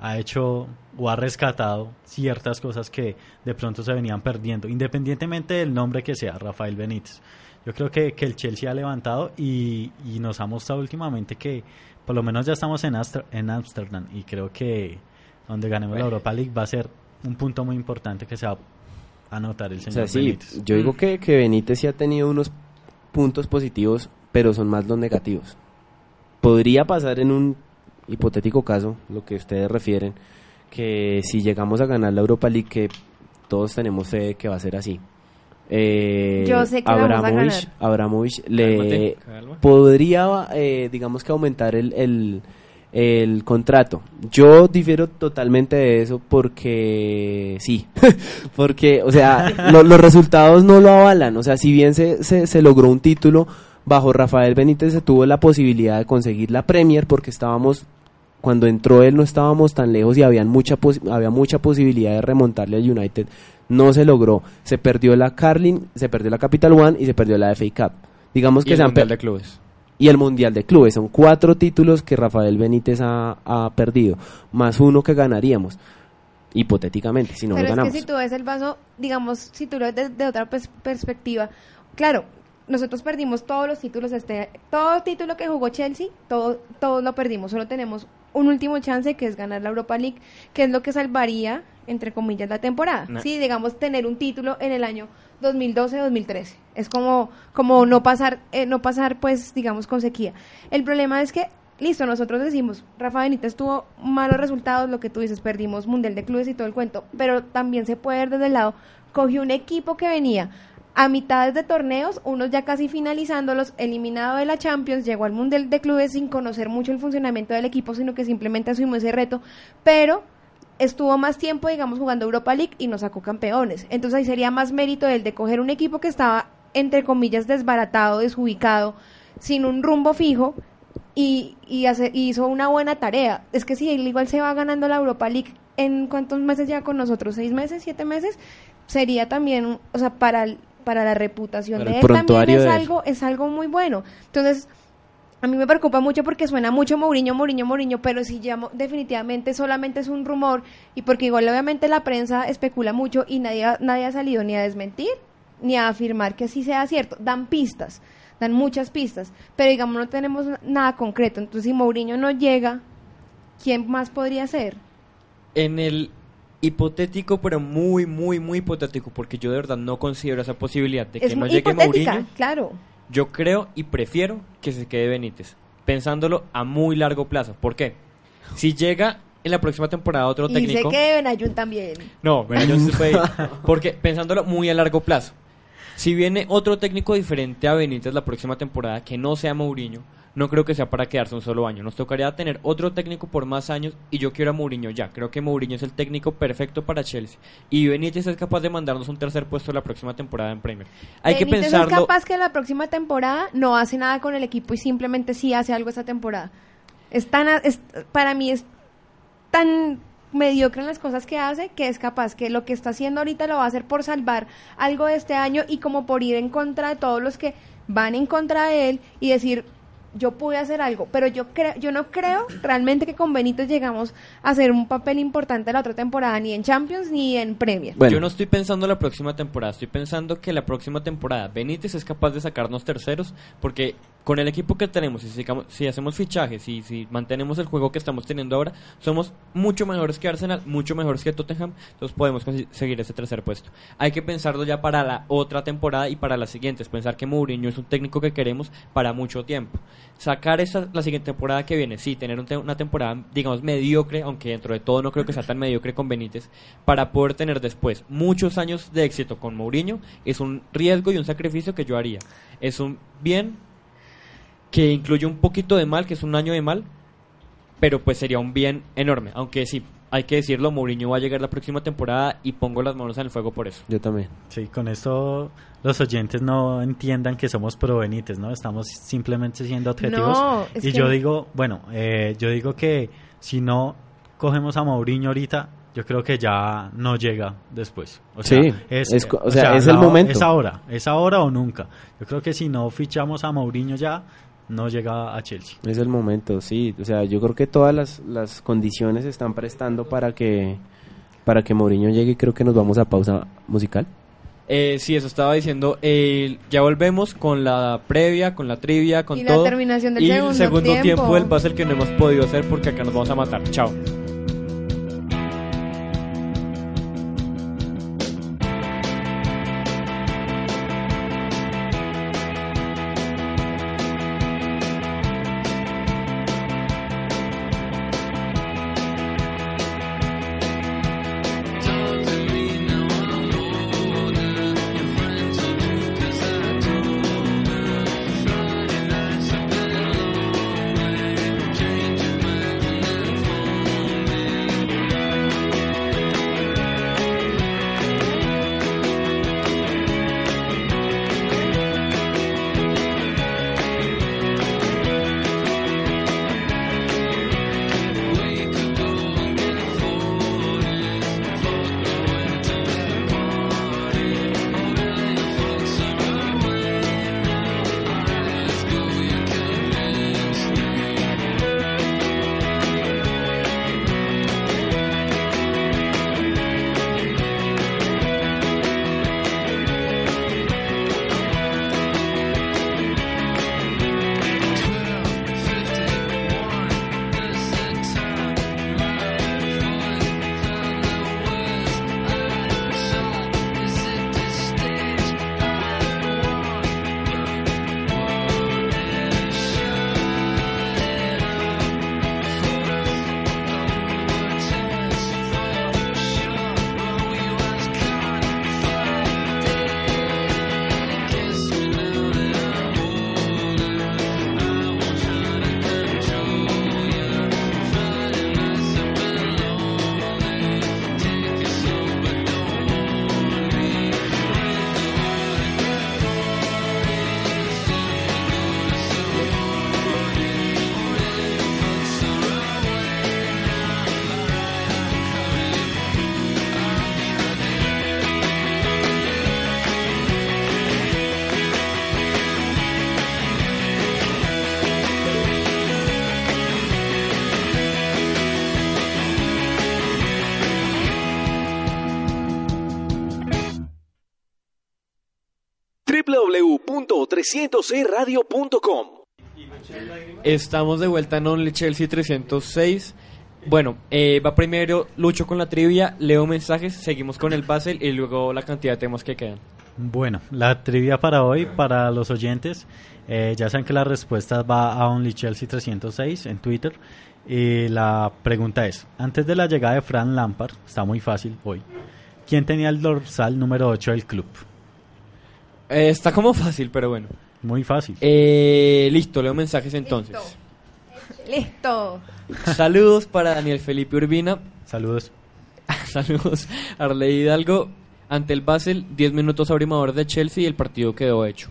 ha hecho o ha rescatado ciertas cosas que de pronto se venían perdiendo, independientemente del nombre que sea, Rafael Benítez. Yo creo que, que el Chelsea ha levantado y, y nos ha mostrado últimamente que por lo menos ya estamos en Amster- en Ámsterdam y creo que donde ganemos la Europa League va a ser un punto muy importante que se va a anotar el O señor sea, sí, Benítez. yo digo que, que Benítez sí ha tenido unos puntos positivos, pero son más los negativos. Podría pasar en un hipotético caso, lo que ustedes refieren, que si llegamos a ganar la Europa League, que todos tenemos fe de que va a ser así. Eh, Yo sé que la vamos a Abramovich, ganar. Abramovich le Cálmate, podría, eh, digamos que aumentar el, el, el contrato. Yo difiero totalmente de eso porque sí, porque, o sea, lo- los resultados no lo avalan. O sea, si bien se, se, se logró un título, bajo Rafael Benítez se tuvo la posibilidad de conseguir la Premier porque estábamos cuando entró él no estábamos tan lejos y habían mucha pos- había mucha posibilidad de remontarle al United. No se logró. Se perdió la Carling, se perdió la Capital One y se perdió la FA Cup. Digamos Y que el se han Mundial de Clubes. y el Mundial de Clubes. Son cuatro títulos que Rafael Benítez ha, ha perdido, más uno que ganaríamos, hipotéticamente, si no Pero lo es ganamos. que si tú ves el vaso, digamos, si tú lo ves desde otra pers- perspectiva, claro, nosotros perdimos todos los títulos, este, todo título que jugó Chelsea, todo, todos lo perdimos, solo tenemos un último chance que es ganar la Europa League, que es lo que salvaría, entre comillas, la temporada. No. Sí, digamos, tener un título en el año 2012-2013. Es como, como no pasar, eh, no pasar, pues, digamos, con sequía. El problema es que, listo, nosotros decimos, Rafa Benítez tuvo malos resultados, lo que tú dices, perdimos Mundial de Clubes y todo el cuento, pero también se puede ver desde el lado, cogió un equipo que venía a mitades de torneos, unos ya casi finalizándolos, eliminado de la Champions, llegó al Mundial de Clubes sin conocer mucho el funcionamiento del equipo, sino que simplemente asumimos ese reto, pero estuvo más tiempo, digamos, jugando Europa League y nos sacó campeones. Entonces ahí sería más mérito el de coger un equipo que estaba, entre comillas, desbaratado, desubicado, sin un rumbo fijo y, y hace- hizo una buena tarea. Es que si él igual se va ganando la Europa League, ¿en cuántos meses ya con nosotros? ¿Seis meses? ¿Siete meses? Sería también, o sea, para, el- para la reputación Para de él también es algo, es algo muy bueno. Entonces, a mí me preocupa mucho porque suena mucho Mourinho, Mourinho, Mourinho, pero si ya definitivamente solamente es un rumor y porque igual obviamente la prensa especula mucho y nadie, ha- nadie ha salido ni a desmentir ni a afirmar que así sea cierto. Dan pistas, dan muchas pistas, pero digamos no tenemos nada concreto. Entonces si Mourinho no llega, ¿quién más podría ser? En el hipotético, pero muy, muy, muy hipotético, porque yo de verdad no considero esa posibilidad de que es no llegue Mourinho. claro. Yo creo y prefiero que se quede Benítez, pensándolo a muy largo plazo. ¿Por qué? Si llega en la próxima temporada otro Y técnico... sé que Benayoun también. No, Benayoun se puede ir. Porque pensándolo muy a largo plazo. Si viene otro técnico diferente a Benítez la próxima temporada que no sea Mourinho, no creo que sea para quedarse un solo año. Nos tocaría tener otro técnico por más años y yo quiero a Mourinho ya. Creo que Mourinho es el técnico perfecto para Chelsea. Y Benítez es capaz de mandarnos un tercer puesto la próxima temporada en Premier. Hay que Benítez pensarlo. es capaz que la próxima temporada no hace nada con el equipo y simplemente sí hace algo esta temporada. Es tan, es- para mí es tan mediocre en las cosas que hace que es capaz que lo que está haciendo ahorita lo va a hacer por salvar algo de este año y como por ir en contra de todos los que van en contra de él y decir yo pude hacer algo, pero yo creo, yo no creo realmente que con Benítez llegamos a hacer un papel importante la otra temporada, ni en Champions ni en Premier. Yo no estoy pensando la próxima temporada, estoy pensando que la próxima temporada Benítez es capaz de sacarnos terceros, porque con el equipo que tenemos, si, si hacemos fichajes y si mantenemos el juego que estamos teniendo ahora, somos mucho mejores que Arsenal, mucho mejores que Tottenham, entonces podemos conseguir ese tercer puesto. Hay que pensarlo ya para la otra temporada y para las siguientes, pensar que Mourinho es un técnico que queremos para mucho tiempo sacar esa, la siguiente temporada que viene, sí, tener una temporada, digamos, mediocre, aunque dentro de todo no creo que sea tan mediocre con Benítez, para poder tener después muchos años de éxito con Mourinho, es un riesgo y un sacrificio que yo haría. Es un bien que incluye un poquito de mal, que es un año de mal, pero pues sería un bien enorme, aunque sí, hay que decirlo, Mourinho va a llegar la próxima temporada y pongo las manos en el fuego por eso. Yo también. Sí, con esto los oyentes no entiendan que somos pro Benítez, ¿no? Estamos simplemente siendo objetivos. y yo digo, bueno, eh, yo digo que si no cogemos a Mourinho ahorita, yo creo que ya no llega después. O sea, sí, es, o sea, es el momento. Es ahora, es ahora o nunca. Yo creo que si no fichamos a Mourinho ya, no llega a Chelsea. Es el momento, sí. O sea, yo creo que todas las, las condiciones se están prestando para que, para que Mourinho llegue y creo que nos vamos a pausa musical. Eh, sí, eso estaba diciendo. Eh, ya volvemos con la previa, con la trivia, con y todo. La terminación del y segundo el segundo tiempo, tiempo del el que no hemos podido hacer porque acá nos vamos a matar. Chao. www.300radio.com. Estamos de vuelta en Only Chelsea 306. Bueno, eh, va primero Lucho con la trivia, leo mensajes, seguimos con el Basel y luego la cantidad de temas que quedan. Bueno, la trivia para hoy, para los oyentes, eh, ya saben que la respuesta va a Only Chelsea 306 en Twitter. Y la pregunta es, antes de la llegada de Fran Lampard, está muy fácil hoy, ¿quién tenía el dorsal número 8 del club? Eh, está como fácil, pero bueno. Muy fácil. Eh, listo, leo mensajes entonces. Listo. Saludos para Daniel Felipe Urbina. Saludos. Saludos. Arley Hidalgo. Ante el Basel, 10 minutos abrumador de Chelsea y el partido quedó hecho.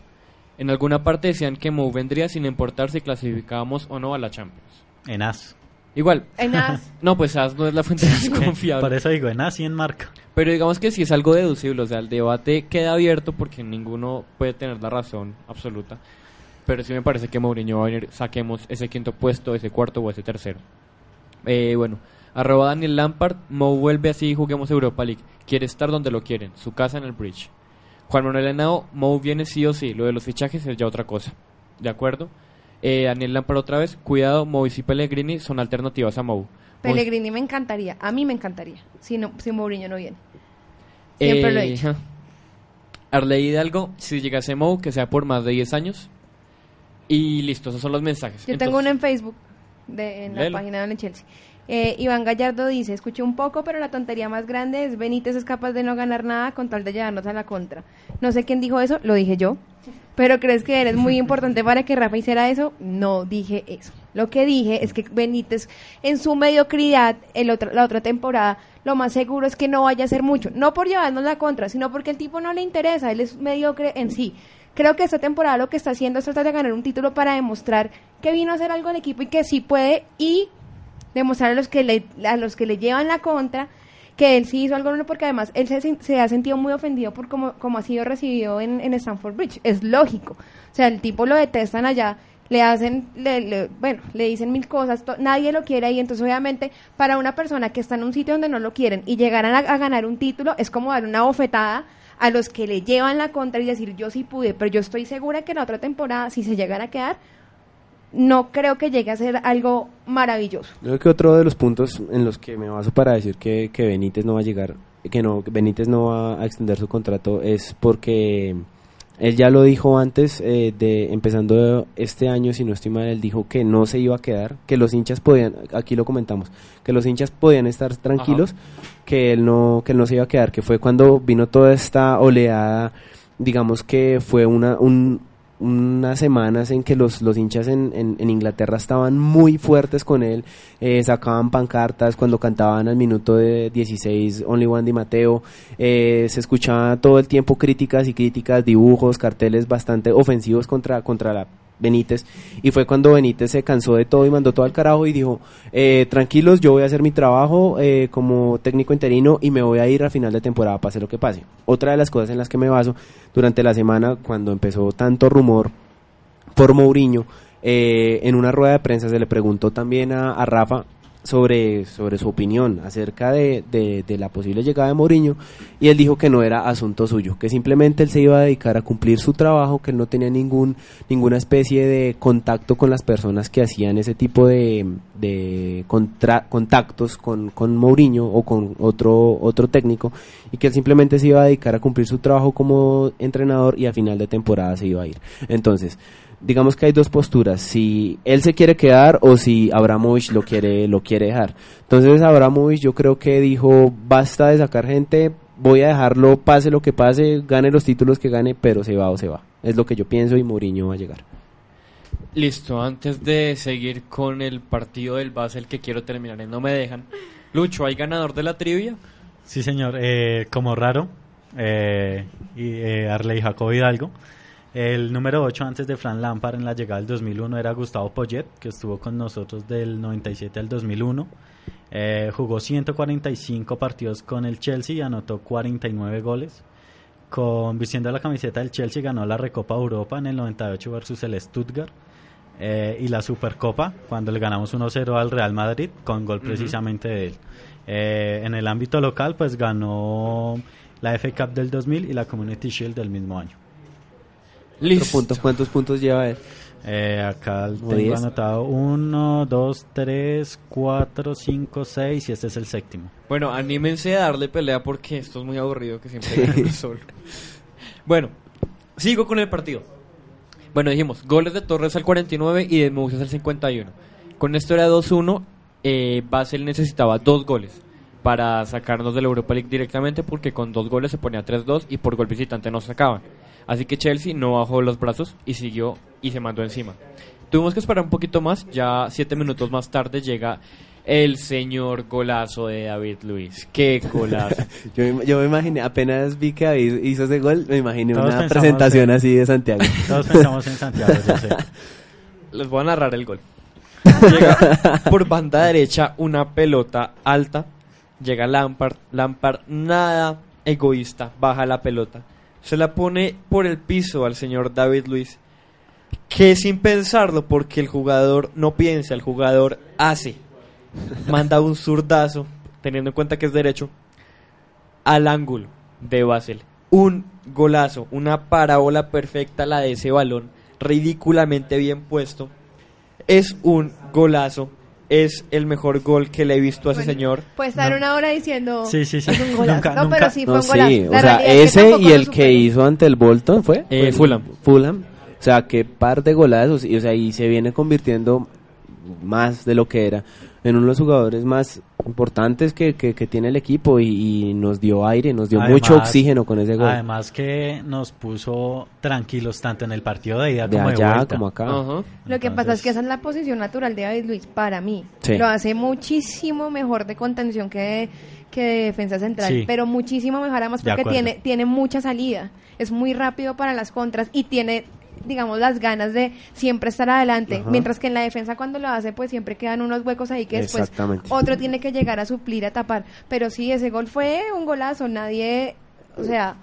En alguna parte decían que Mou vendría sin importar si clasificábamos o no a la Champions. En As. Igual. En As. No, pues As no es la fuente más confiable. Por eso digo, en As y en Marca. Pero digamos que si es algo deducible, o sea, el debate queda abierto porque ninguno puede tener la razón absoluta. pero sí me parece que Mourinho va a venir, saquemos ese quinto puesto, ese cuarto o ese tercero. Eh, bueno, arroba Daniel Lampard, Mou vuelve así y juguemos Europa League. Quiere estar donde lo quieren, su casa en el bridge. Juan Manuel Henao, Mou viene sí o sí, lo de los fichajes es ya otra cosa. ¿De acuerdo? Eh, Daniel Lampard otra vez, cuidado, Mou y Pellegrini son alternativas a Mou. Pellegrini me encantaría, a mí me encantaría, si, no, si Mourinho no viene. Siempre lo he Eh, dicho. Arley Hidalgo, si llegase Mou, que sea por más de 10 años. Y listo, esos son los mensajes. Yo tengo uno en Facebook, de, en la página de Chelsea. Eh, Iván Gallardo dice, escuché un poco, pero la tontería más grande es Benítez es capaz de no ganar nada con tal de llevarnos a la contra. No sé quién dijo eso, lo dije yo. Pero ¿crees que eres muy importante para que Rafa hiciera eso? No dije eso. Lo que dije es que Benítez en su mediocridad el otra, la otra temporada lo más seguro es que no vaya a hacer mucho. No por llevarnos la contra, sino porque el tipo no le interesa, él es mediocre en sí. Creo que esta temporada lo que está haciendo es tratar de ganar un título para demostrar que vino a hacer algo al equipo y que sí puede y demostrar a los que le, a los que le llevan la contra que él sí hizo algo bueno porque además él se, se ha sentido muy ofendido por cómo, cómo ha sido recibido en, en Stanford Bridge. Es lógico. O sea, el tipo lo detestan allá, le hacen, le, le- bueno, le dicen mil cosas, nadie lo quiere ahí. Entonces, obviamente, para una persona que está en un sitio donde no lo quieren y llegaran a, ganar un título, es como dar una bofetada a los que le llevan la contra y decir yo sí pude, pero yo estoy segura que la otra temporada, si se llegara a quedar, no creo que llegue a ser algo maravilloso. Yo creo que otro de los puntos en los que me baso para decir que, que Benítez no va a llegar, que no, que Benítez no va a extender su contrato es porque él ya lo dijo antes eh, de empezando este año, si no estoy mal, él dijo que no se iba a quedar, que los hinchas podían, aquí lo comentamos, que los hinchas podían estar tranquilos, que él no, que él no se iba a quedar, que fue cuando vino toda esta oleada, digamos que fue una, un, unas semanas en que los, los hinchas en, en, Inglaterra estaban muy fuertes con él, eh, sacaban pancartas cuando cantaban al minuto de 16 Only One Di Mateo, eh, se escuchaba todo el tiempo críticas y críticas, dibujos, carteles bastante ofensivos contra, contra la Benítez. Y fue cuando Benítez se cansó de todo y mandó todo al carajo y dijo eh, tranquilos yo voy a hacer mi trabajo eh, como técnico interino y me voy a ir a final de temporada pase lo que pase. Otra de las cosas en las que me baso durante la semana cuando empezó tanto rumor por Mourinho eh, en una rueda de prensa se le preguntó también a, a Rafa sobre, sobre su opinión acerca de, de, de la posible llegada de Mourinho y él dijo que no era asunto suyo, que simplemente él se iba a dedicar a cumplir su trabajo, que él no tenía ningún, ninguna especie de contacto con las personas que hacían ese tipo de, de contra- contactos con, con Mourinho o con otro, otro técnico y que él simplemente se iba a dedicar a cumplir su trabajo como entrenador y a final de temporada se iba a ir. Entonces, digamos que hay dos posturas, si él se quiere quedar o si Abramovich lo quiere lo quiere dejar. Entonces Abramovich yo creo que dijo, basta de sacar gente, voy a dejarlo, pase lo que pase, gane los títulos que gane, pero se va o se va. Es lo que yo pienso y Mourinho va a llegar. Listo, antes de seguir con el partido del Basel que quiero terminar en No Me Dejan. Lucho, ¿hay ganador de la trivia? Sí, señor. Eh, como raro, eh, y, eh, Arley Jacob Hidalgo. El número 8 antes de Fran Lampard en la llegada del 2001 era Gustavo Poyet, que estuvo con nosotros del 97 al 2001. Eh, jugó 145 partidos con el Chelsea y anotó 49 goles. Con, vistiendo la camiseta del Chelsea ganó la Recopa Europa en el 98 versus el Stuttgart. eh, y la Supercopa cuando le ganamos 1-0 al Real Madrid con gol precisamente de él. Eh, en el ámbito local pues ganó la FA Cup del 2000 y la Community Shield del mismo año. Otro punto, ¿Cuántos puntos lleva él? Eh, acá ¿Como tengo diez? anotado 1, 2, 3, 4, 5, 6 y este es el séptimo. Bueno, anímense a darle pelea porque esto es muy aburrido que siempre uno solo. Bueno, sigo con el partido. Bueno, dijimos, goles de Torres al 49 y de Mouses al 51. Con esto era 2-1, eh, Basel necesitaba dos goles para sacarnos de la Europa League directamente porque con dos goles se ponía 3-2 y por gol visitante nos sacaban. Así que Chelsea no bajó los brazos y siguió y se mandó encima. Tuvimos que esperar un poquito más, ya siete minutos más tarde llega el señor golazo de David Luis. ¡Qué golazo! Yo, me- yo me imaginé, apenas vi que David hizo ese gol, me imaginé Todos una presentación en- así de Santiago. Todos pensamos en Santiago, yo sé. Les voy a narrar el gol. Llega por banda derecha una pelota alta. Llega Lampard. Lampard nada egoísta. Baja la pelota. Se la pone por el piso al señor David Luis. que sin pensarlo, porque el jugador no piensa, el jugador hace, manda un zurdazo, teniendo en cuenta que es derecho, al ángulo de Basel. Un golazo, una parábola perfecta la de ese balón, ridículamente bien puesto. Es un golazo. Es el mejor gol que le he visto a ese Bueno, señor. Puede estar una hora diciendo. Sí, sí, sí. Es un golazo. Nunca- no, nunca- pero sí fue No, un golazo. sí, La o sea, realidad es que ese y el que hizo ante el Bolton fue Eh, Fulham. Fulham. O sea, que par de golazos y o sea, y se viene convirtiendo más de lo que era en uno de los jugadores más importantes que, que, que tiene el equipo y, y nos dio aire, nos dio mucho oxígeno con ese gol. Además que nos puso tranquilos tanto en el partido de ida de como de allá vuelta. como acá. Lo que pasa es que esa es la posición natural de David Luis para mí. Sí. Lo hace muchísimo mejor de contención que de, que de defensa central, Sí. pero muchísimo mejor además De porque tiene, tiene mucha salida. Es muy rápido para las contras y tiene digamos las ganas de siempre estar adelante, Ajá. mientras que en la defensa cuando lo hace pues siempre quedan unos huecos ahí que después otro tiene que llegar a suplir, a tapar, pero sí ese gol fue un golazo, nadie, o sea,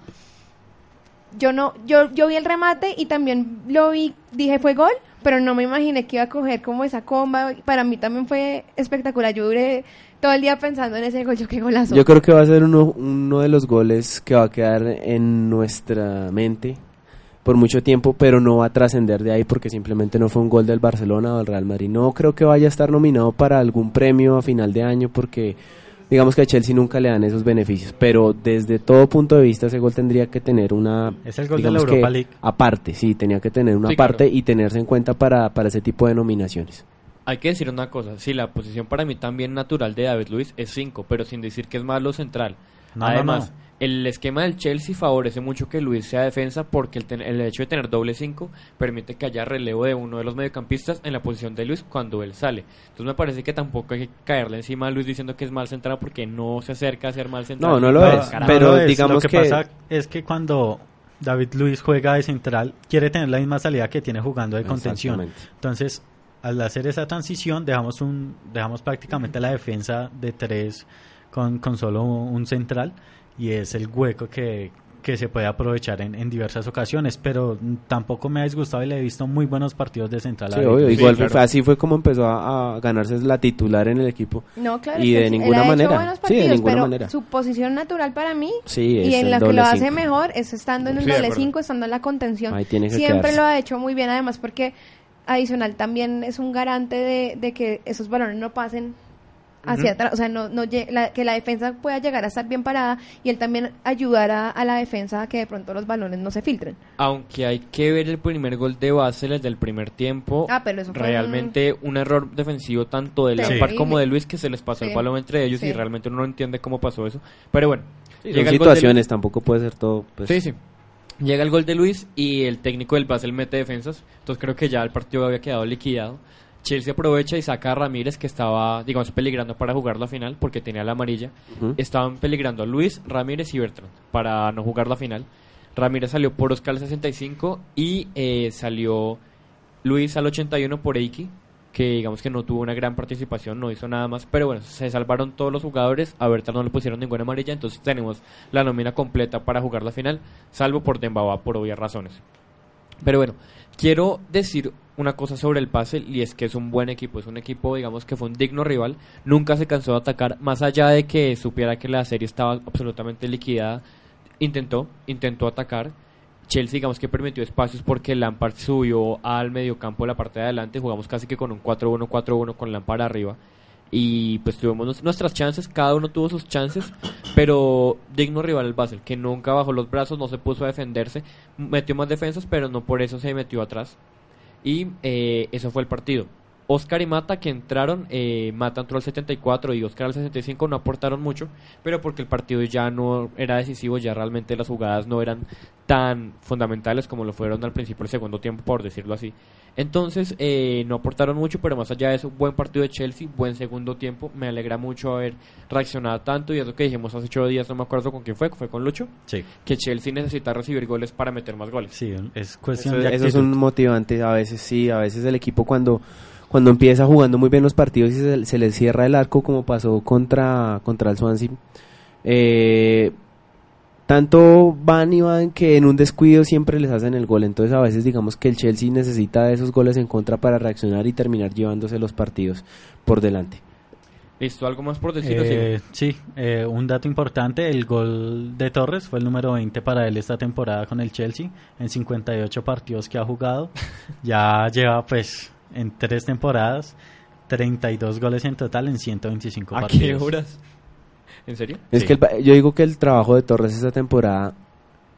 yo no, yo, yo vi el remate y también lo vi, dije fue gol, pero no me imaginé que iba a coger como esa comba. Para mí también fue espectacular. Yo duré todo el día pensando en ese gol, yo qué golazo. Yo creo que va a ser uno, uno de los goles que va a quedar en nuestra mente por mucho tiempo, pero no va a trascender de ahí porque simplemente no fue un gol del Barcelona o del Real Madrid. No creo que vaya a estar nominado para algún premio a final de año porque digamos que a Chelsea nunca le dan esos beneficios, pero desde todo punto de vista ese gol tendría que tener una Es el gol de la Europa League. aparte, sí, tenía que tener una Sí, claro. parte y tenerse en cuenta para, para ese tipo de nominaciones. Hay que decir una cosa, sí, la posición para mí también natural de David Luis es 5, pero sin decir que es malo central. No, Además, no, el esquema del Chelsea favorece mucho que Luis sea defensa porque el, ten- el hecho de tener doble 5 permite que haya relevo de uno de los mediocampistas en la posición de Luis cuando él sale. Entonces me parece que tampoco hay que caerle encima a Luis diciendo que es mal central porque no se acerca a ser mal central. No, no lo Pero, es, carajo. pero lo es. digamos lo que, que- pasa es que cuando David Luis juega de central quiere tener la misma salida que tiene jugando de contención. Entonces, al hacer esa transición dejamos un dejamos prácticamente la defensa de tres con, con solo un central y es el hueco que, que se puede aprovechar en, en diversas ocasiones, pero tampoco me ha disgustado y le he visto muy buenos partidos de central. a Sí, obvio, igual claro. fue- así fue como empezó a, a ganarse la titular en el equipo. No, claro. Y de ninguna manera. Sí, de ninguna pero manera. Su posición natural para mí Sí, es y en la que lo hace cinco. mejor es estando en el doble acuerdo. 5, estando en la contención. Ahí tiene que Siempre quedarse. lo ha hecho muy bien, además porque adicional también es un garante de, de que esos balones no pasen hacia atrás, o sea, no, no lle- la- que la defensa pueda llegar a estar bien parada y él también ayudará a la defensa a que de pronto los balones no se filtren. Aunque hay que ver el primer gol de Basel, el del primer tiempo. Ah, pero eso fue realmente un... error defensivo tanto de. Lampard como de Luis que se les pasó Sí. el balón entre ellos y Sí. realmente uno no entiende cómo pasó eso. Pero bueno, llega el gol de- tampoco puede ser todo. Pues, Sí, sí. Llega el gol de Luis y el técnico del Basel mete defensas. Entonces creo que ya el partido había quedado liquidado. Chelsea aprovecha y saca a Ramírez que estaba, digamos, peligrando para jugar la final porque tenía la amarilla. Estaban peligrando Luis, Ramírez y Bertrand para no jugar la final. Ramírez salió por Oscar al 65 y eh, salió Luis al 81 por Eiki, que digamos que no tuvo una gran participación, no hizo nada más, pero bueno, se salvaron todos los jugadores, a Bertrand no le pusieron ninguna amarilla, entonces tenemos la nómina completa para jugar la final, salvo por Dembaba por obvias razones. Pero bueno, quiero decir una cosa sobre el Basel y es que es un buen equipo, es un equipo digamos que fue un digno rival, nunca se cansó de atacar, más allá de que supiera que la serie estaba absolutamente liquidada, intentó, intentó atacar. Chelsea digamos que permitió espacios porque Lampard subió al mediocampo de la parte de adelante, jugamos casi que con un 4-1, 4-1 con Lampard arriba y pues tuvimos nuestras chances, cada uno tuvo sus chances, pero digno rival el Basel, que nunca bajó los brazos, no se puso a defenderse, metió más defensas, pero no por eso se metió atrás. Y eh, eso fue el partido. Oscar y Mata que entraron, eh, Mata entró al 74 y Oscar al 65 no aportaron mucho, pero porque el partido ya no era decisivo, ya realmente las jugadas no eran tan fundamentales como lo fueron al principio del segundo tiempo, por decirlo así. Entonces eh, no aportaron mucho, pero más allá de eso, buen partido de Chelsea, buen segundo tiempo, me alegra mucho haber reaccionado tanto y es lo que dijimos hace ocho días, no me acuerdo con quién fue, fue con Lucho, Sí, que Chelsea necesita recibir goles para meter más goles. sí, es cuestión Eso, de eso es un motivante, a veces sí, a veces el equipo cuando cuando empieza jugando muy bien los partidos y se, se le cierra el arco como pasó contra, contra el Swansea, eh, tanto van y van que en un descuido siempre les hacen el gol. Entonces a veces digamos que el Chelsea necesita de esos goles en contra para reaccionar y terminar llevándose los partidos por delante. ¿Listo? ¿Algo más por decir? Eh, sí, eh, un dato importante, el gol de Torres fue el número 20 para él esta temporada con el Chelsea en 58 partidos que ha jugado. ya lleva pues en tres temporadas 32 goles en total en 125 ¿A partidos. qué horas? ¿En serio? Es Sí. que el pa- yo digo que el trabajo de Torres esta temporada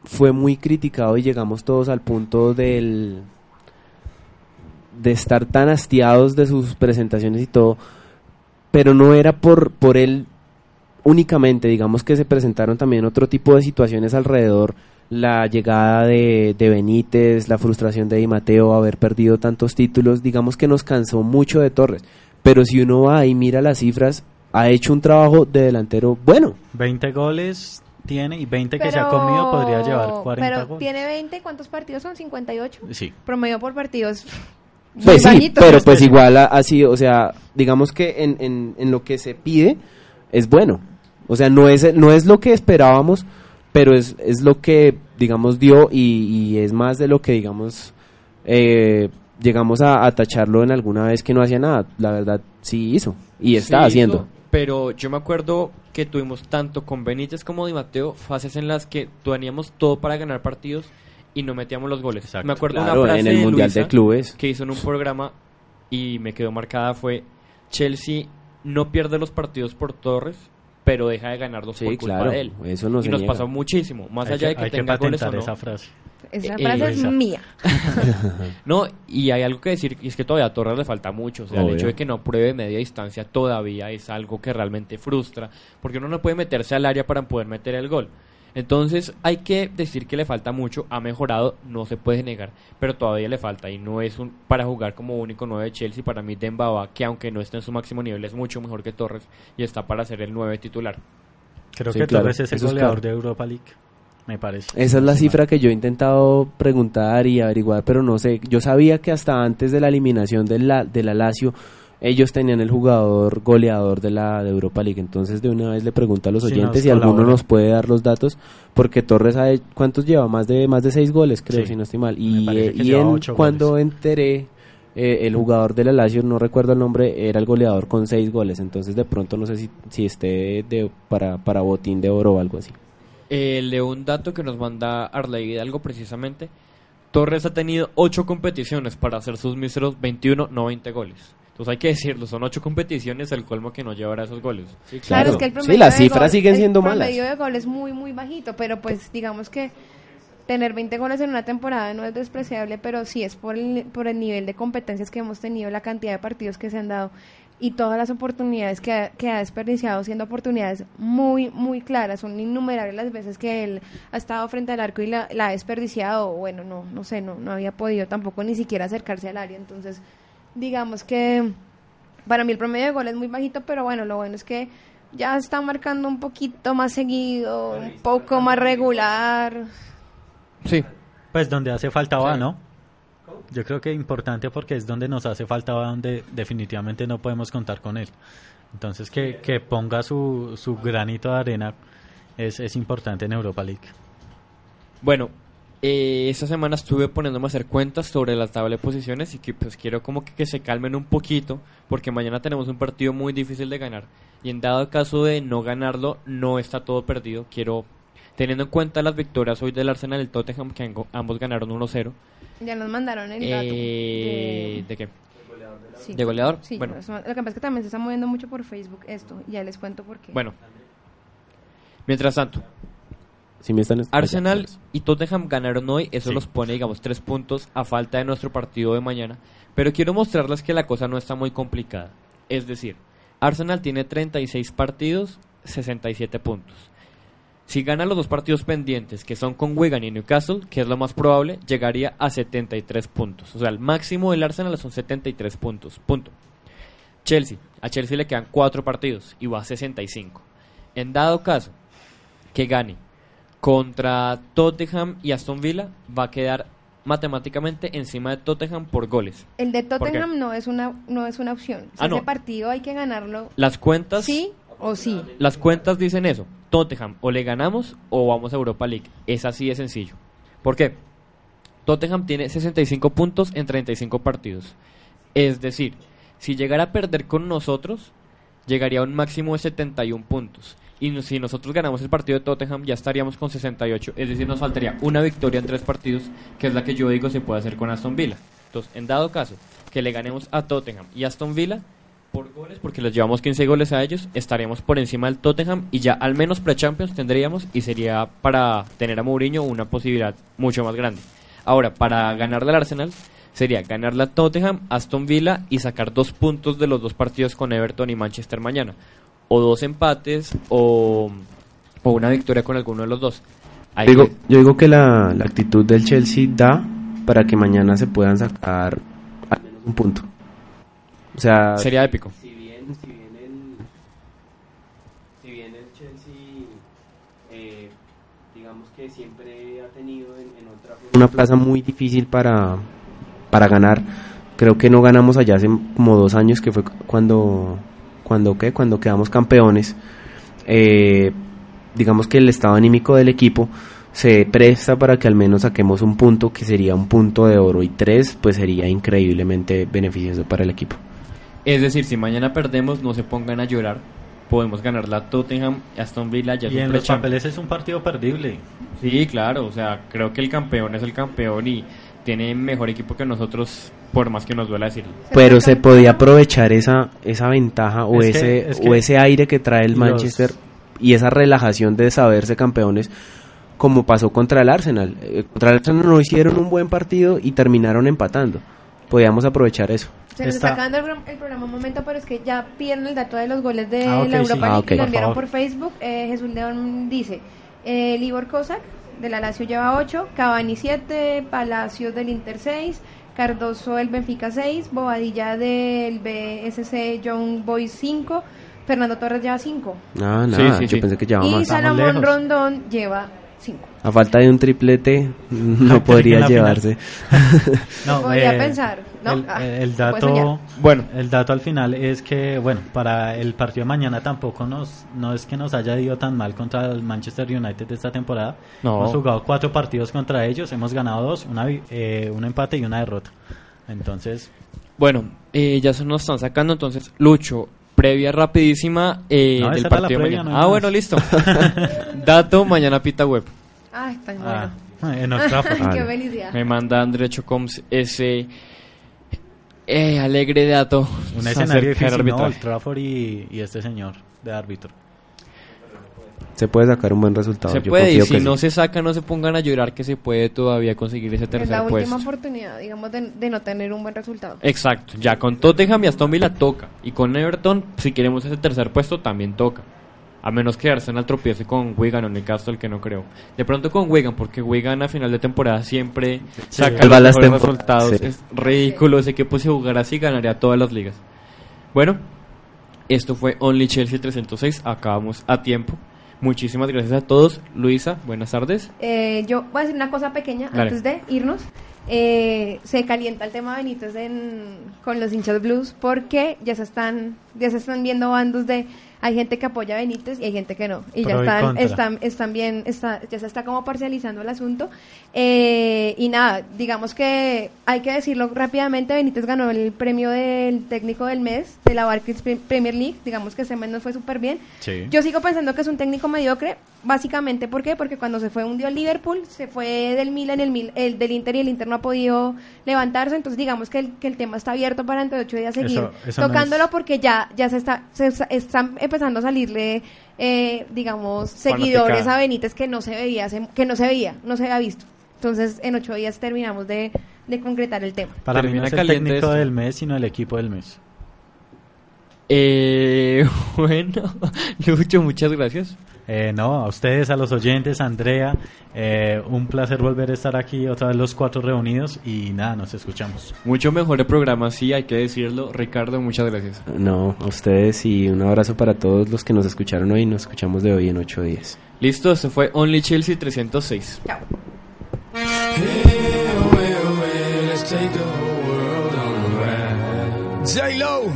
fue muy criticado y llegamos todos al punto del de estar tan hastiados de sus presentaciones y todo, pero no era por por él únicamente, digamos que se presentaron también otro tipo de situaciones alrededor, la llegada de, de Benítez, la frustración de Di Mateo, haber perdido tantos títulos, digamos que nos cansó mucho de Torres, pero si uno va y mira las cifras, ha hecho un trabajo de delantero bueno. 20 goles tiene y 20 que se ha comido podría llevar 40 Pero goles. tiene 20, ¿cuántos partidos son? 58. Sí. Promedio por partidos. Pues sí, pero pues igual sido, o sea, digamos que en, en, en lo que se pide es bueno. O sea, no es, no es lo que esperábamos, pero es, es lo que, digamos, dio y, y es más de lo que, digamos, eh, llegamos a, a tacharlo en alguna vez que no hacía nada. La verdad, sí hizo y está Sí, haciendo. hizo, pero yo me acuerdo que tuvimos tanto con Benítez como Di Mateo fases en las que teníamos todo para ganar partidos y no metíamos los goles. Exacto. Me acuerdo Claro, una frase en el de Mundial Luisa de Clubes. que hizo en un programa y me quedó marcada fue Chelsea no pierde los partidos por Torres, pero deja de ganarlos Sí, por culpa claro, de él. eso no y se nos niega. pasó muchísimo, más Hay allá que- de que hay que tenga goles o no. esa frase. Esa Eh, frase es mía. No, y hay algo que decir, y es que todavía a Torres le falta mucho. O sea, el hecho de que no pruebe media distancia todavía es algo que realmente frustra, porque uno no puede meterse al área para poder meter el gol. Entonces, hay que decir que le falta mucho, ha mejorado, no se puede negar, pero todavía le falta y no es un para jugar como único 9 de Chelsea. Para mí, Dembaba, que aunque no esté en su máximo nivel, es mucho mejor que Torres y está para ser el 9 titular. Creo Sí, que claro, Torres es el es goleador claro. de Europa League, me parece. Esa es la cifra que yo he intentado preguntar y averiguar, pero no sé. Yo sabía que hasta antes de la eliminación de la, de la Lazio, ellos tenían el jugador goleador de la de Europa League. Entonces, de una vez le pregunto a los oyentes si alguno nos puede dar los datos, porque Torres, ha he- ¿cuántos lleva? Más de más de seis goles, creo, Sí, si no estoy mal. Y, eh, y en- ocho cuando goles. enteré, eh, el jugador de la Lazio, no recuerdo el nombre, era el goleador con seis goles. Entonces, de pronto, no sé si, si esté de, para, para botín de oro o algo así. Eh, leo un dato que nos manda Arley Hidalgo precisamente. Torres ha tenido 8 competiciones para hacer sus míseros 21, no 20 goles. Entonces hay que decirlo, son 8 competiciones el colmo que no llevará esos goles. Claro, es que el promedio Sí, las cifras gol- siguen siendo El malas. promedio de gol es muy, muy bajito, pero pues digamos que tener 20 goles en una temporada no es despreciable, pero sí es por el, por el nivel de competencias que hemos tenido, la cantidad de partidos que se han dado y todas las oportunidades que ha, que ha desperdiciado, siendo oportunidades muy, muy claras. Son innumerables las veces que él ha estado frente al arco y la, la ha desperdiciado, o bueno, no, no sé, no, no había podido tampoco ni siquiera acercarse al área. Entonces, digamos que para mí el promedio de gol es muy bajito, pero bueno, lo bueno es que ya está marcando un poquito más seguido, un poco más regular. Sí. Pues donde hace falta va, ¿no? Yo creo que es importante porque es donde nos hace falta va, donde definitivamente no podemos contar con él. Entonces que, que ponga su, su granito de arena es, es importante en Europa League. Bueno, eh, esta semana estuve poniéndome a hacer cuentas sobre la tabla de posiciones y que pues quiero como que, que se calmen un poquito porque mañana tenemos un partido muy difícil de ganar y en dado caso de no ganarlo no está todo perdido. Quiero teniendo en cuenta las victorias hoy del Arsenal y el Tottenham que ambo- ambos ganaron 1-0. Ya nos mandaron el dato. Eh, de- ¿De qué? sí. ¿De goleador? Sí, Bueno. lo que pasa es que también se está moviendo mucho por Facebook esto, y ya les cuento por qué. Bueno. Mientras tanto, Si me están Arsenal y Tottenham ganaron hoy, eso Sí. los pone, digamos, tres puntos a falta de nuestro partido de mañana. Pero quiero mostrarles que la cosa no está muy complicada. Es decir, Arsenal tiene 36 partidos, 67 puntos. Si gana los dos partidos pendientes, que son con Wigan y Newcastle, que es lo más probable, llegaría a 73 puntos. O sea, el máximo del Arsenal son 73 puntos. Punto. Chelsea. A Chelsea le quedan cuatro partidos y va a 65. En dado caso que gane contra Tottenham y Aston Villa, va a quedar matemáticamente encima de Tottenham por goles. el de. Tottenham no es una no es una opción. Si Ah, no. ese partido hay que ganarlo Las cuentas, sí o sí. las cuentas dicen eso. Tottenham o le ganamos o vamos a Europa League. Es así de sencillo. ¿Por qué? Tottenham tiene 65 puntos en 35 partidos. Es decir, si llegara a perder con nosotros, llegaría a un máximo de 71 puntos. Y si nosotros ganamos el partido de Tottenham, ya estaríamos con 68. Es decir, nos faltaría una victoria en tres partidos, que es la que yo digo se puede hacer con Aston Villa. Entonces, en dado caso que le ganemos a Tottenham y Aston Villa, por goles, porque les llevamos 15 goles a ellos, estaremos por encima del Tottenham y ya al menos pre-Champions tendríamos y sería para tener a Mourinho una posibilidad mucho más grande. Ahora, para ganarle al Arsenal, sería ganarle a Tottenham, Aston Villa y sacar dos puntos de los dos partidos con Everton y Manchester mañana. O dos empates o, o una victoria con alguno de los dos. Ahí Digo, que- yo digo que la, la actitud del Chelsea da para que mañana se puedan sacar al menos un punto. O sea, sería épico. si bien, si bien el, si bien el Chelsea, eh, digamos que siempre ha tenido en, en otra una plaza muy difícil para, para ganar, creo que no ganamos allá hace como dos años, que fue cuando, cuando, ¿qué? cuando quedamos campeones. Eh, digamos que el estado anímico del equipo se presta para que al menos saquemos un punto que sería un punto de oro y tres pues sería increíblemente beneficioso para el equipo. Es decir, si mañana perdemos, no se pongan a llorar. Podemos ganar la Tottenham, Aston Villa, ya Y en los papeles es un partido perdible. Sí, claro, o sea, creo que el campeón es el campeón y tiene mejor equipo que nosotros, por más que nos duela decirlo. Pero se podía aprovechar esa, esa ventaja o Es que- ese, es que o ese aire que trae el los- Manchester y esa relajación de saberse campeones como pasó contra el Arsenal. Eh, contra el Arsenal no hicieron un buen partido y terminaron empatando. Podíamos aprovechar eso. Se nos Está- acabando el, pro- el programa un momento, pero es que ya pidieron el dato de los goles de Ah, ok, la sí. Europa Ah, League ok. y lo Por enviaron favor. por Facebook. Eh, Jesús León dice, eh, Libor Cossack de la Lazio lleva 8, Cavani 7, Palacios del Inter 6, Cardoso del Benfica 6, Bobadilla del BSC John Boy 5, Fernando Torres lleva 5 Ah, Sí, nada, sí, yo sí. pensé que llevaba y más. Estamos Salomón. Rondón lleva 5. A falta de un triplete, no podría llevarse. No, Podría eh, pensar, ¿no? El, Ah, el dato. Bueno. el dato al final es que, bueno, para el partido de mañana tampoco nos, no es que nos haya ido tan mal contra el Manchester United de esta temporada. No. Hemos jugado cuatro partidos contra ellos, hemos ganado dos, una, eh, un empate y una derrota. Entonces, Bueno, eh, ya se nos están sacando, entonces, Lucho, previa rapidísima eh, No, del partido previa, mañana. no hay ah, bueno, listo. Dato, mañana pita web. Ay, tan ah, bueno. en Old Trafford. Qué Ah. felicidad. Me manda André Chocoms ese eh, alegre dato. un escenario difícil, ¿no? Old Trafford y, y este señor de árbitro. Se puede sacar un buen resultado. Se yo puede, y si que no sí. se saca, no se pongan a llorar que se puede todavía conseguir ese Es la tercer última puesto. oportunidad, digamos, de, de no tener un buen resultado. Exacto, ya con Tottenham y Aston Villa toca. Y con Everton, si queremos ese tercer puesto, también toca. A menos que Arsenal tropiece con Wigan o Newcastle, que no creo. De pronto con Wigan, porque Wigan a final de temporada siempre saca Salva los las resultados. sí. Es ridículo, ese equipo si jugara así ganaría todas las ligas. Bueno, esto fue Only Chelsea 306, acabamos a tiempo. Muchísimas gracias a todos. Luisa, buenas tardes. Eh, yo voy a decir una cosa pequeña Dale. antes de irnos. Eh, se calienta el tema Benítez en- con los hinchas blues porque ya se están ya se están viendo bandos de hay gente que apoya a Benítez y hay gente que no. Y ya Pro están están están bien está, ya se está como parcializando el asunto. Eh, y nada digamos que hay que decirlo rápidamente Benítez ganó el premio del técnico del mes de la Barclays Pre- Premier League. Digamos que ese mes nos fue súper bien. Sí. yo sigo pensando que es un técnico mediocre, básicamente ¿por qué? Porque cuando se fue hundió el Liverpool, se fue del Milan, el, el del Inter y el Inter no ha podido levantarse, entonces digamos que el, que el tema está abierto para entre ocho días seguir Eso- eso no tocándolo es- porque ya ya se está se está- están empezando a salirle eh, digamos seguidores a Benítez que no se veía que no se veía, no se había visto. Entonces en ocho días terminamos de, de concretar el tema. Para mí no Termina es el técnico esto. del mes, sino el equipo del mes. Eh, bueno, Lucho, muchas gracias. Eh, no, a ustedes, a los oyentes, a Andrea, eh, un placer volver a estar aquí otra vez los cuatro reunidos y nada, nos escuchamos. Mucho mejor el programa, sí, hay que decirlo. Ricardo, muchas gracias. No, a ustedes y un abrazo para todos los que nos escucharon hoy. Nos escuchamos de hoy en ocho días. Listo, este fue Only Chelsea 306. Chao. J-Lo,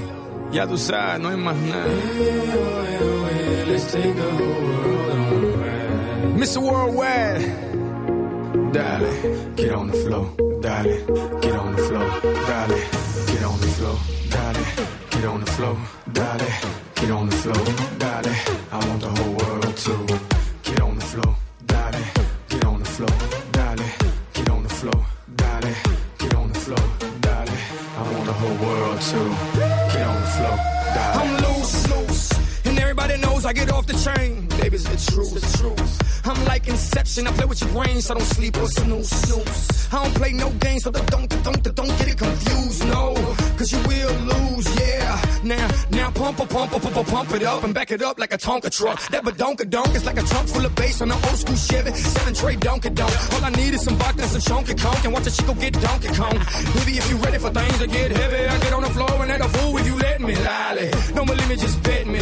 ya tú sabes, no hay más nada. Mr. Worldwide. Dale, get on the floor. Dale, get on the floor. Dale, get on the floor. Dale, get on the floor. Dale, get on the floor. Dale, I want the whole world to get on the floor. Dale, get on the floor. Dale, get on the floor. Dale, get on the floor. Dale, I want the whole world to I'm everybody knows I get off the chain. Baby, it's the truth, the truth. I'm like Inception, I play with your brain, so don't sleep or snooze, snooze. I don't play no games, so don't, don't, don't get it confused, no. Cause you will lose, yeah. Now, now pump, a pump, pump, pump, pump it up and back it up like a Tonka truck. That badonka donk is like a trunk full of bass on an old school Chevy. Seven tray donkey donk. All I need is some vodka and some chunky conk and watch a chico get Donkey Kong. Baby, if you ready for things to get heavy, I get on the floor and act a fool if you let me. Lolly, no more limit, just bet me.